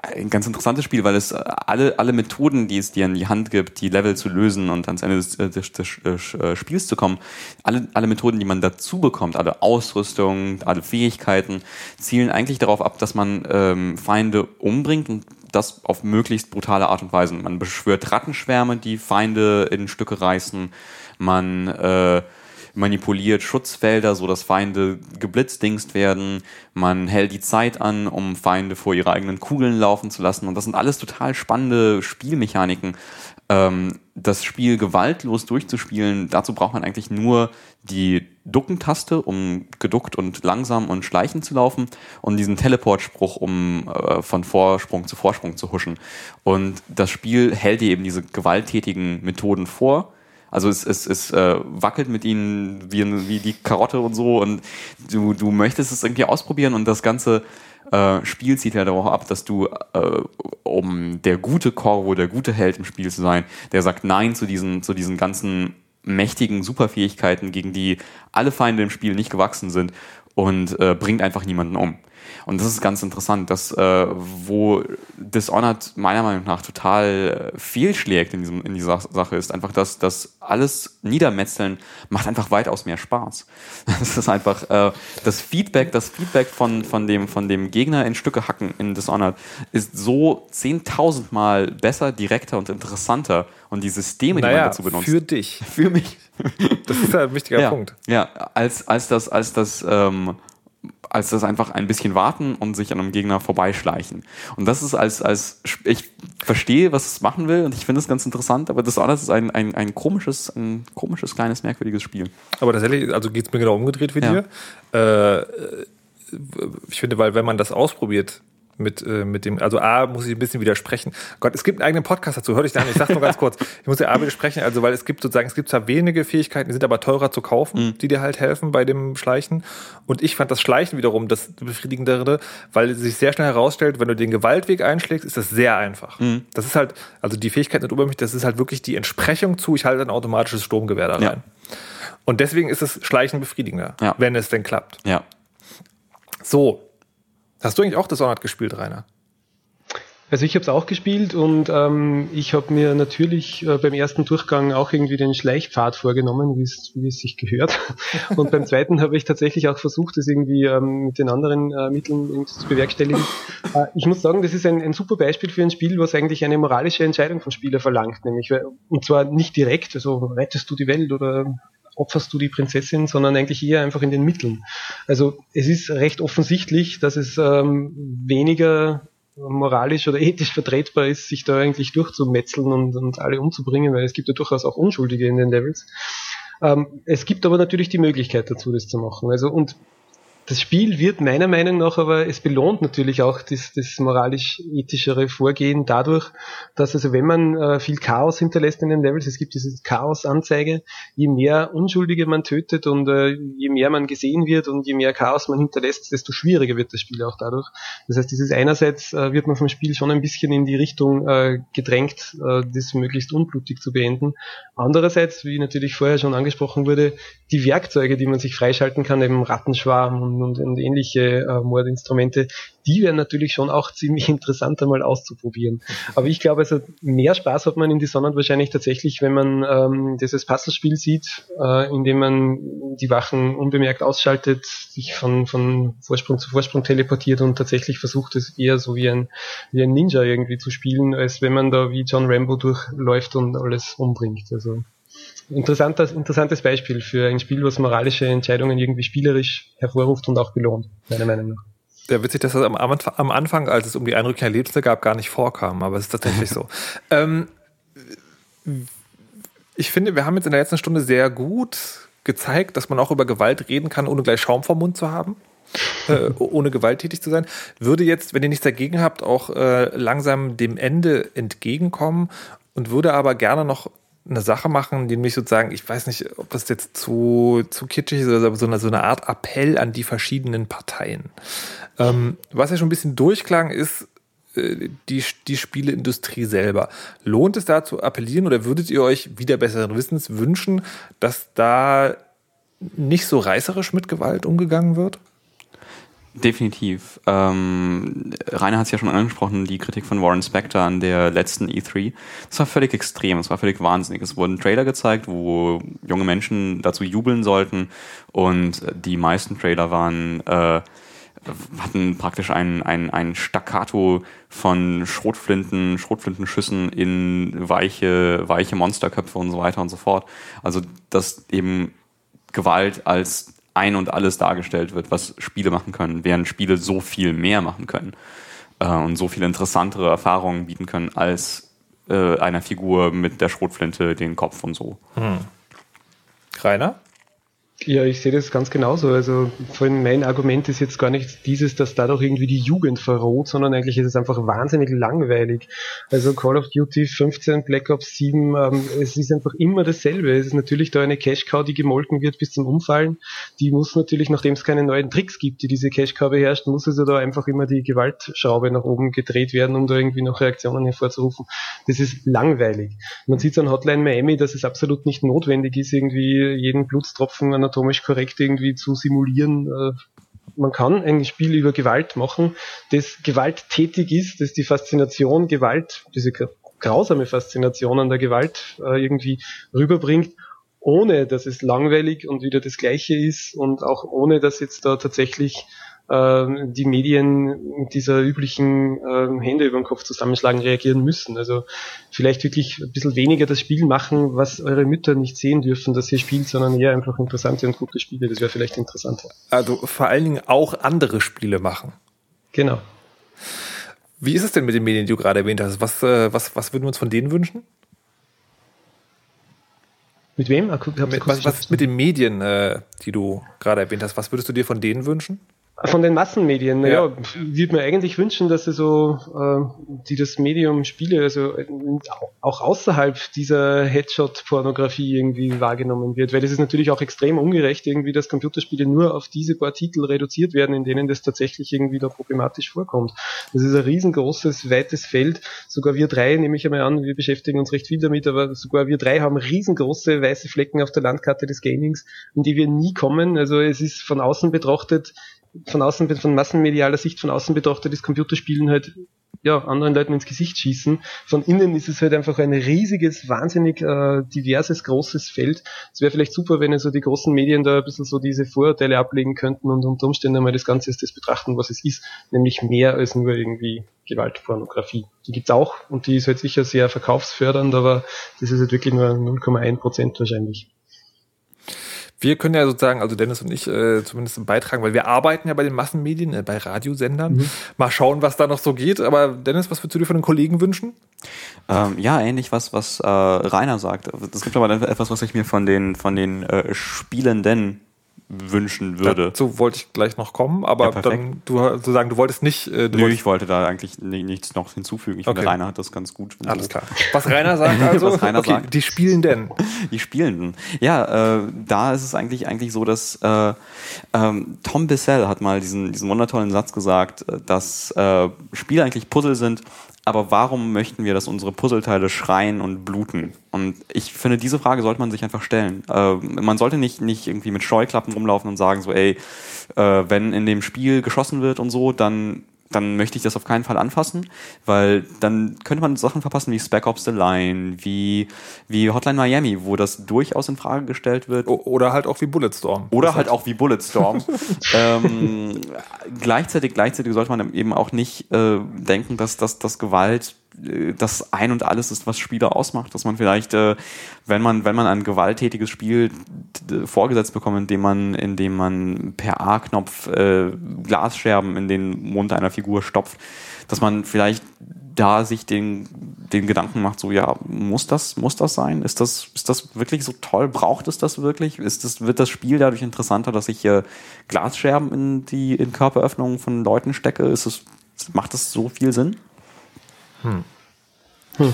ein ganz interessantes Spiel, weil es alle, alle Methoden, die es dir in die Hand gibt, die Level zu lösen und ans Ende des, des, des, des äh, Spiels zu kommen, alle, alle Methoden, die man dazu bekommt, alle Ausrüstung, alle Fähigkeiten, zielen eigentlich darauf ab, dass man ähm, Feinde umbringt und das auf möglichst brutale Art und Weise. Man beschwört Rattenschwärme, die Feinde in Stücke reißen, man äh, manipuliert Schutzfelder, so dass Feinde geblitzdingst werden. Man hält die Zeit an, um Feinde vor ihre eigenen Kugeln laufen zu lassen. Und das sind alles total spannende Spielmechaniken. Ähm, das Spiel gewaltlos durchzuspielen, dazu braucht man eigentlich nur die Duckentaste, um geduckt und langsam und schleichend zu laufen und diesen Teleportspruch, um äh, von Vorsprung zu Vorsprung zu huschen. Und das Spiel hält dir eben diese gewalttätigen Methoden vor also es, es, es äh, wackelt mit ihnen wie, wie die Karotte und so und du, du möchtest es irgendwie ausprobieren und das ganze äh, Spiel zieht ja darauf ab, dass du, äh, um der gute Corvo, der gute Held im Spiel zu sein, der sagt Nein zu diesen, zu diesen ganzen mächtigen Superfähigkeiten, gegen die alle Feinde im Spiel nicht gewachsen sind und äh, bringt einfach niemanden um. Und das ist ganz interessant, dass äh, wo Dishonored meiner Meinung nach total äh, fehlschlägt in, diesem, in dieser Sache, ist einfach, dass das alles Niedermetzeln macht einfach weitaus mehr Spaß. Das ist einfach äh, das Feedback, das Feedback von, von, dem, von dem Gegner in Stücke hacken in Dishonored ist so zehntausendmal besser, direkter und interessanter. Und die Systeme, naja, die man dazu benutzt. Für dich. Für mich. Das ist ein wichtiger ja, Punkt. Ja, als, als das, als das ähm, als das einfach ein bisschen warten und sich an einem Gegner vorbeischleichen. Und das ist als, als ich verstehe, was es machen will und ich finde es ganz interessant, aber das alles ist ein, ein, ein komisches, ein komisches, kleines, merkwürdiges Spiel. Aber tatsächlich, also geht es mir genau umgedreht wie ja. dir. Äh, ich finde, weil wenn man das ausprobiert, mit, äh, mit dem, also A, muss ich ein bisschen widersprechen. Gott, es gibt einen eigenen Podcast dazu, hör dich da an, ich sag's nur ganz kurz. Ich muss ja A widersprechen, also weil es gibt sozusagen, es gibt zwar wenige Fähigkeiten, die sind aber teurer zu kaufen, mhm. die dir halt helfen bei dem Schleichen. Und ich fand das Schleichen wiederum das befriedigendere, weil es sich sehr schnell herausstellt, wenn du den Gewaltweg einschlägst, ist das sehr einfach. Mhm. Das ist halt, also die Fähigkeit mit Übermächt, das ist halt wirklich die Entsprechung zu, ich halte ein automatisches Sturmgewehr da rein. Ja. Und deswegen ist es Schleichen befriedigender, ja. wenn es denn klappt. Ja. So, Hast du eigentlich auch Dishonored gespielt, Rainer? Also ich habe es auch gespielt und ähm, ich habe mir natürlich äh, beim ersten Durchgang auch irgendwie den Schleichpfad vorgenommen, wie es sich gehört. Und beim zweiten habe ich tatsächlich auch versucht, das irgendwie ähm, mit den anderen äh, Mitteln zu bewerkstelligen. Äh, ich muss sagen, das ist ein, ein super Beispiel für ein Spiel, was eigentlich eine moralische Entscheidung vom Spieler verlangt, nämlich und zwar nicht direkt, also rettest du die Welt oder opferst du die Prinzessin, sondern eigentlich eher einfach in den Mitteln. Also es ist recht offensichtlich, dass es ähm, weniger moralisch oder ethisch vertretbar ist, sich da eigentlich durchzumetzeln und, und alle umzubringen, weil es gibt ja durchaus auch Unschuldige in den Levels. Ähm, es gibt aber natürlich die Möglichkeit dazu, das zu machen. Also und das Spiel wird meiner Meinung nach aber, es belohnt natürlich auch das, das moralisch-ethischere Vorgehen dadurch, dass also wenn man äh, viel Chaos hinterlässt in den Levels, es gibt diese Chaos-Anzeige, je mehr Unschuldige man tötet und äh, je mehr man gesehen wird und je mehr Chaos man hinterlässt, desto schwieriger wird das Spiel auch dadurch. Das heißt, dieses einerseits äh, wird man vom Spiel schon ein bisschen in die Richtung äh, gedrängt, äh, das möglichst unblutig zu beenden. Andererseits, wie natürlich vorher schon angesprochen wurde, die Werkzeuge, die man sich freischalten kann, eben Rattenschwarm und und, und ähnliche äh, Mordinstrumente, die wären natürlich schon auch ziemlich interessant einmal auszuprobieren. Aber ich glaube, also mehr Spaß hat man in Dishonored wahrscheinlich tatsächlich, wenn man ähm, dieses Puzzlespiel sieht, äh, in dem man die Wachen unbemerkt ausschaltet, sich von, von Vorsprung zu Vorsprung teleportiert und tatsächlich versucht, es eher so wie ein, wie ein Ninja irgendwie zu spielen, als wenn man da wie John Rambo durchläuft und alles umbringt. Also interessantes, interessantes Beispiel für ein Spiel, was moralische Entscheidungen irgendwie spielerisch hervorruft und auch belohnt, meiner Meinung nach. Ja, witzig, dass das am, am Anfang, als es um die Einrückung der Lebensmittel gab, gar nicht vorkam, aber es ist tatsächlich so. Ähm, ich finde, wir haben jetzt in der letzten Stunde sehr gut gezeigt, dass man auch über Gewalt reden kann, ohne gleich Schaum vom Mund zu haben. äh, ohne gewalttätig zu sein, würde jetzt, wenn ihr nichts dagegen habt, auch äh, langsam dem Ende entgegenkommen und würde aber gerne noch eine Sache machen, die mich sozusagen, ich weiß nicht, ob das jetzt zu, zu kitschig ist, aber so eine, so eine Art Appell an die verschiedenen Parteien. Ähm, was ja schon ein bisschen durchklang, ist äh, die, die Spieleindustrie selber. Lohnt es da zu appellieren oder würdet ihr euch wieder besseren Wissens wünschen, dass da nicht so reißerisch mit Gewalt umgegangen wird? Definitiv. Ähm, Rainer hat es ja schon angesprochen, die Kritik von Warren Spector an der letzten E3. Das war völlig extrem, es war völlig wahnsinnig. Es wurden Trailer gezeigt, wo junge Menschen dazu jubeln sollten und die meisten Trailer waren äh, hatten praktisch ein, ein, ein Staccato von Schrotflinten, Schrotflintenschüssen in weiche, weiche Monsterköpfe und so weiter und so fort. Also, dass eben Gewalt als ein und alles dargestellt wird, was Spiele machen können, während Spiele so viel mehr machen können äh, und so viel interessantere Erfahrungen bieten können als äh, einer Figur mit der Schrotflinte den Kopf und so. Hm. Rainer? Ja, ich sehe das ganz genauso. Also vorhin mein Argument ist jetzt gar nicht dieses, dass dadurch irgendwie die Jugend verroht, sondern eigentlich ist es einfach wahnsinnig langweilig. Also Call of Duty 15, Black Ops 7, ähm, es ist einfach immer dasselbe. Es ist natürlich da eine Cash-Cow, die gemolken wird bis zum Umfallen. Die muss natürlich, nachdem es keine neuen Tricks gibt, die diese Cash-Cow beherrscht, muss also da einfach immer die Gewaltschraube nach oben gedreht werden, um da irgendwie noch Reaktionen hervorzurufen. Das ist langweilig. Man sieht an Hotline Miami, dass es absolut nicht notwendig ist, irgendwie jeden Blutstropfen an anatomisch korrekt irgendwie zu simulieren, äh, man kann ein Spiel über Gewalt machen, das gewalttätig ist, das die Faszination Gewalt, diese grausame Faszination an der Gewalt äh, irgendwie rüberbringt, ohne dass es langweilig und wieder das Gleiche ist und auch ohne dass jetzt da tatsächlich ähm, die Medien mit dieser üblichen äh, Hände über den Kopf zusammenschlagen reagieren müssen. Also vielleicht wirklich ein bisschen weniger das Spiel machen, was eure Mütter nicht sehen dürfen, dass ihr spielt, sondern eher einfach interessante und gute Spiele. Das wäre vielleicht interessanter. Also vor allen Dingen auch andere Spiele machen. Genau. Wie ist es denn mit den Medien, die du gerade erwähnt hast? Was, äh, was, was würden wir uns von denen wünschen? Mit wem? Mit, was, was mit den Medien, äh, die du gerade erwähnt hast? Was würdest du dir von denen wünschen? Von den Massenmedien, naja, ja. würde man eigentlich wünschen, dass sie so, äh, die das Medium Spiele, also äh, auch außerhalb dieser Headshot-Pornografie irgendwie wahrgenommen wird, weil es ist natürlich auch extrem ungerecht, irgendwie, dass Computerspiele nur auf diese paar Titel reduziert werden, in denen das tatsächlich irgendwie da problematisch vorkommt. Das ist ein riesengroßes, weites Feld. Sogar wir drei, nehme ich einmal an, wir beschäftigen uns recht viel damit, aber sogar wir drei haben riesengroße weiße Flecken auf der Landkarte des Gamings, in die wir nie kommen. Also es ist von außen betrachtet von außen, von massenmedialer Sicht von außen betrachtet, ist Computerspielen halt ja, anderen Leuten ins Gesicht schießen. Von innen ist es halt einfach ein riesiges, wahnsinnig äh, diverses, großes Feld. Es wäre vielleicht super, wenn also die großen Medien da ein bisschen so diese Vorurteile ablegen könnten und unter Umständen einmal das Ganze ist das betrachten, was es ist, nämlich mehr als nur irgendwie Gewaltpornografie. Die gibt's auch und die ist halt sicher sehr verkaufsfördernd, aber das ist halt wirklich nur 0,1 Prozent wahrscheinlich. Wir können ja sozusagen, also Dennis und ich äh, zumindest beitragen, weil wir arbeiten ja bei den Massenmedien, äh, bei Radiosendern. Mhm. Mal schauen, was da noch so geht. Aber Dennis, was würdest du dir von den Kollegen wünschen? Ähm, ja, ähnlich was, was äh, Rainer sagt. Es gibt aber etwas, was ich mir von den, von den äh, Spielenden wünschen würde. Dazu wollte ich gleich noch kommen, aber ja, dann du sozusagen, du wolltest nicht. Äh, du Nö, ich wollte da eigentlich nichts noch hinzufügen. Ich okay. finde, Rainer hat das ganz gut. Alles klar. Was Rainer sagt also, Was Rainer okay, sagt. die Spielenden. Die Spielenden. Ja, äh, da ist es eigentlich eigentlich so, dass äh, ähm, Tom Bissell hat mal diesen diesen wundervollen Satz gesagt, äh, dass äh, Spiele eigentlich Puzzle sind, aber warum möchten wir, dass unsere Puzzleteile schreien und bluten? Und ich finde, diese Frage sollte man sich einfach stellen. Äh, man sollte nicht, nicht irgendwie mit Scheuklappen rumlaufen und sagen so, ey, äh, wenn in dem Spiel geschossen wird und so, dann dann möchte ich das auf keinen Fall anfassen, weil dann könnte man Sachen verpassen wie Spec Ops The Line, wie, wie Hotline Miami, wo das durchaus in Frage gestellt wird. Oder halt auch wie Bulletstorm. Oder halt auch wie Bulletstorm. ähm, gleichzeitig, gleichzeitig sollte man eben auch nicht äh, denken, dass, dass, dass Gewalt das ein und alles ist, was Spiele ausmacht, dass man vielleicht, äh, wenn man, wenn man ein gewalttätiges Spiel vorgesetzt bekommt, indem man, indem man per A-Knopf äh, Glasscherben in den Mund einer Figur stopft, dass man vielleicht da sich den, den Gedanken macht, so ja, muss das, muss das sein? Ist das, ist das wirklich so toll? Braucht es das wirklich? Ist das, wird das Spiel dadurch interessanter, dass ich hier Glasscherben in die in Körperöffnungen von Leuten stecke? Ist es, macht das so viel Sinn? Hm. Hm.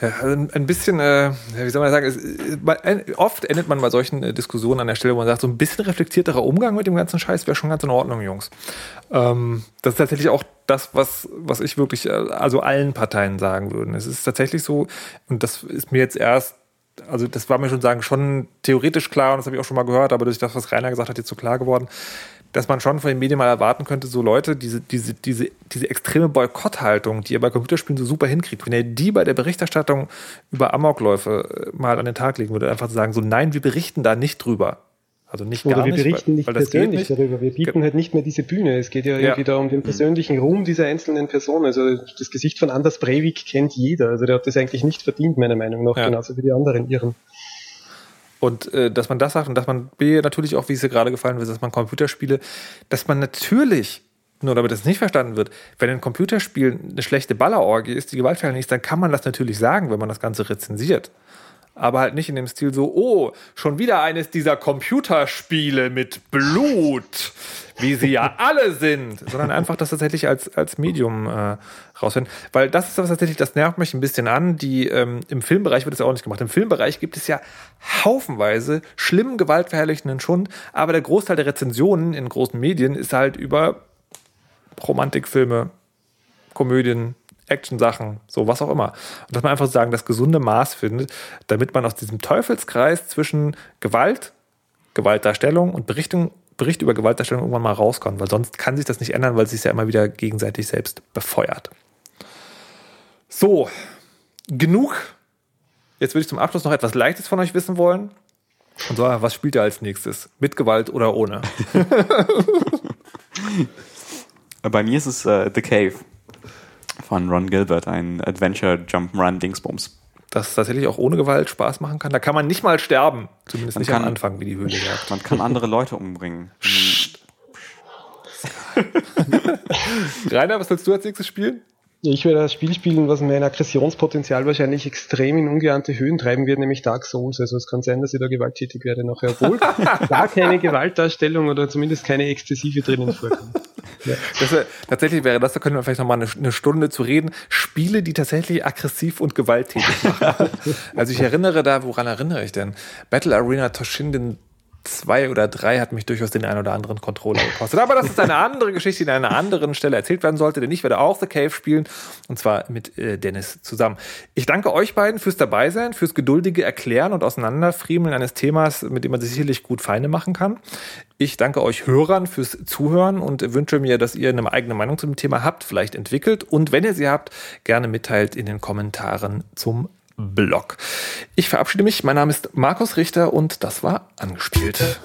Ja, also ein bisschen, äh, wie soll man sagen, es, oft endet man bei solchen äh, Diskussionen an der Stelle, wo man sagt, so ein bisschen reflektierterer Umgang mit dem ganzen Scheiß wäre schon ganz in Ordnung, Jungs. Ähm, das ist tatsächlich auch das, was, was ich wirklich, äh, also allen Parteien sagen würde. Es ist tatsächlich so, und das ist mir jetzt erst also das war mir schon sagen schon theoretisch klar und das habe ich auch schon mal gehört, aber durch das, was Rainer gesagt hat, jetzt so klar geworden dass man schon von den Medien mal erwarten könnte, so Leute, diese, diese, diese, diese extreme Boykotthaltung, die ihr bei Computerspielen so super hinkriegt, wenn ihr die bei der Berichterstattung über Amokläufe äh, mal an den Tag legen würde, einfach zu sagen, so nein, wir berichten da nicht drüber. Also nicht Oder gar wir berichten nicht, weil, weil persönlich nicht. darüber. Wir bieten halt nicht mehr diese Bühne. Es geht ja, ja. irgendwie da um den persönlichen Ruhm dieser einzelnen Person. Also das Gesicht von Anders Breivik kennt jeder. Also der hat das eigentlich nicht verdient, meiner Meinung nach, ja. genauso wie die anderen Iren. Und äh, dass man das sagt und dass man B natürlich auch, wie es dir gerade gefallen ist, dass man Computerspiele, dass man natürlich, nur damit das nicht verstanden wird, wenn ein Computerspiel eine schlechte Ballerorgie ist, die gewaltverherrlichend ist, dann kann man das natürlich sagen, wenn man das Ganze rezensiert. Aber halt nicht in dem Stil so, oh, schon wieder eines dieser Computerspiele mit Blut, wie sie ja alle sind, sondern einfach das tatsächlich als, als Medium äh, rausfinden. Weil das ist tatsächlich, das nervt mich ein bisschen an. Die, ähm, Im Filmbereich wird es ja auch nicht gemacht. Im Filmbereich gibt es ja haufenweise schlimmen, gewaltverherrlichenden Schund, aber der Großteil der Rezensionen in großen Medien ist halt über Romantikfilme, Komödien, Action-Sachen, so was auch immer. Und dass man einfach sagen, das gesunde Maß findet, damit man aus diesem Teufelskreis zwischen Gewalt, Gewaltdarstellung und Berichtung Bericht über Gewaltdarstellung irgendwann mal rauskommt, weil sonst kann sich das nicht ändern, weil es sich ja immer wieder gegenseitig selbst befeuert. So, genug. Jetzt würde ich zum Abschluss noch etwas Leichtes von euch wissen wollen. Und zwar, was spielt ihr als nächstes? Mit Gewalt oder ohne? Bei mir ist es äh, The Cave von Ron Gilbert, ein Adventure Jump'n'Run Dingsbums. Das tatsächlich auch ohne Gewalt Spaß machen kann. Da kann man nicht mal sterben. Zumindest Man nicht kann- am Anfang, wie die Höhle sagt. Man kann andere Leute umbringen. Rainer, was willst du als nächstes spielen? Ich werde das Spiel spielen, was mein Aggressionspotenzial wahrscheinlich extrem in ungeahnte Höhen treiben wird, nämlich Dark Souls. Also es kann sein, dass ich da gewalttätig werde nachher, obwohl gar keine Gewaltdarstellung oder zumindest keine exzessive drinnen vorkommt. Das, wär- tatsächlich wäre das, da können wir vielleicht noch mal eine, eine Stunde zu reden. Spiele, die tatsächlich aggressiv und gewalttätig machen. also ich erinnere da, woran erinnere ich denn? Battle Arena Toshinden 2 oder 3 hat mich durchaus den einen oder anderen Controller gekostet. Aber das ist eine andere Geschichte, die an einer anderen Stelle erzählt werden sollte, denn ich werde auch The Cave spielen und zwar mit äh, Dennis zusammen. Ich danke euch beiden fürs Dabeisein, fürs geduldige Erklären und Auseinanderfriemeln eines Themas, mit dem man sich sicherlich gut Feinde machen kann. Ich danke euch Hörern fürs Zuhören und wünsche mir, dass ihr eine eigene Meinung zum Thema habt, vielleicht entwickelt und wenn ihr sie habt, gerne mitteilt in den Kommentaren zum Blog. Ich verabschiede mich. Mein Name ist Markus Richter und das war angespielt.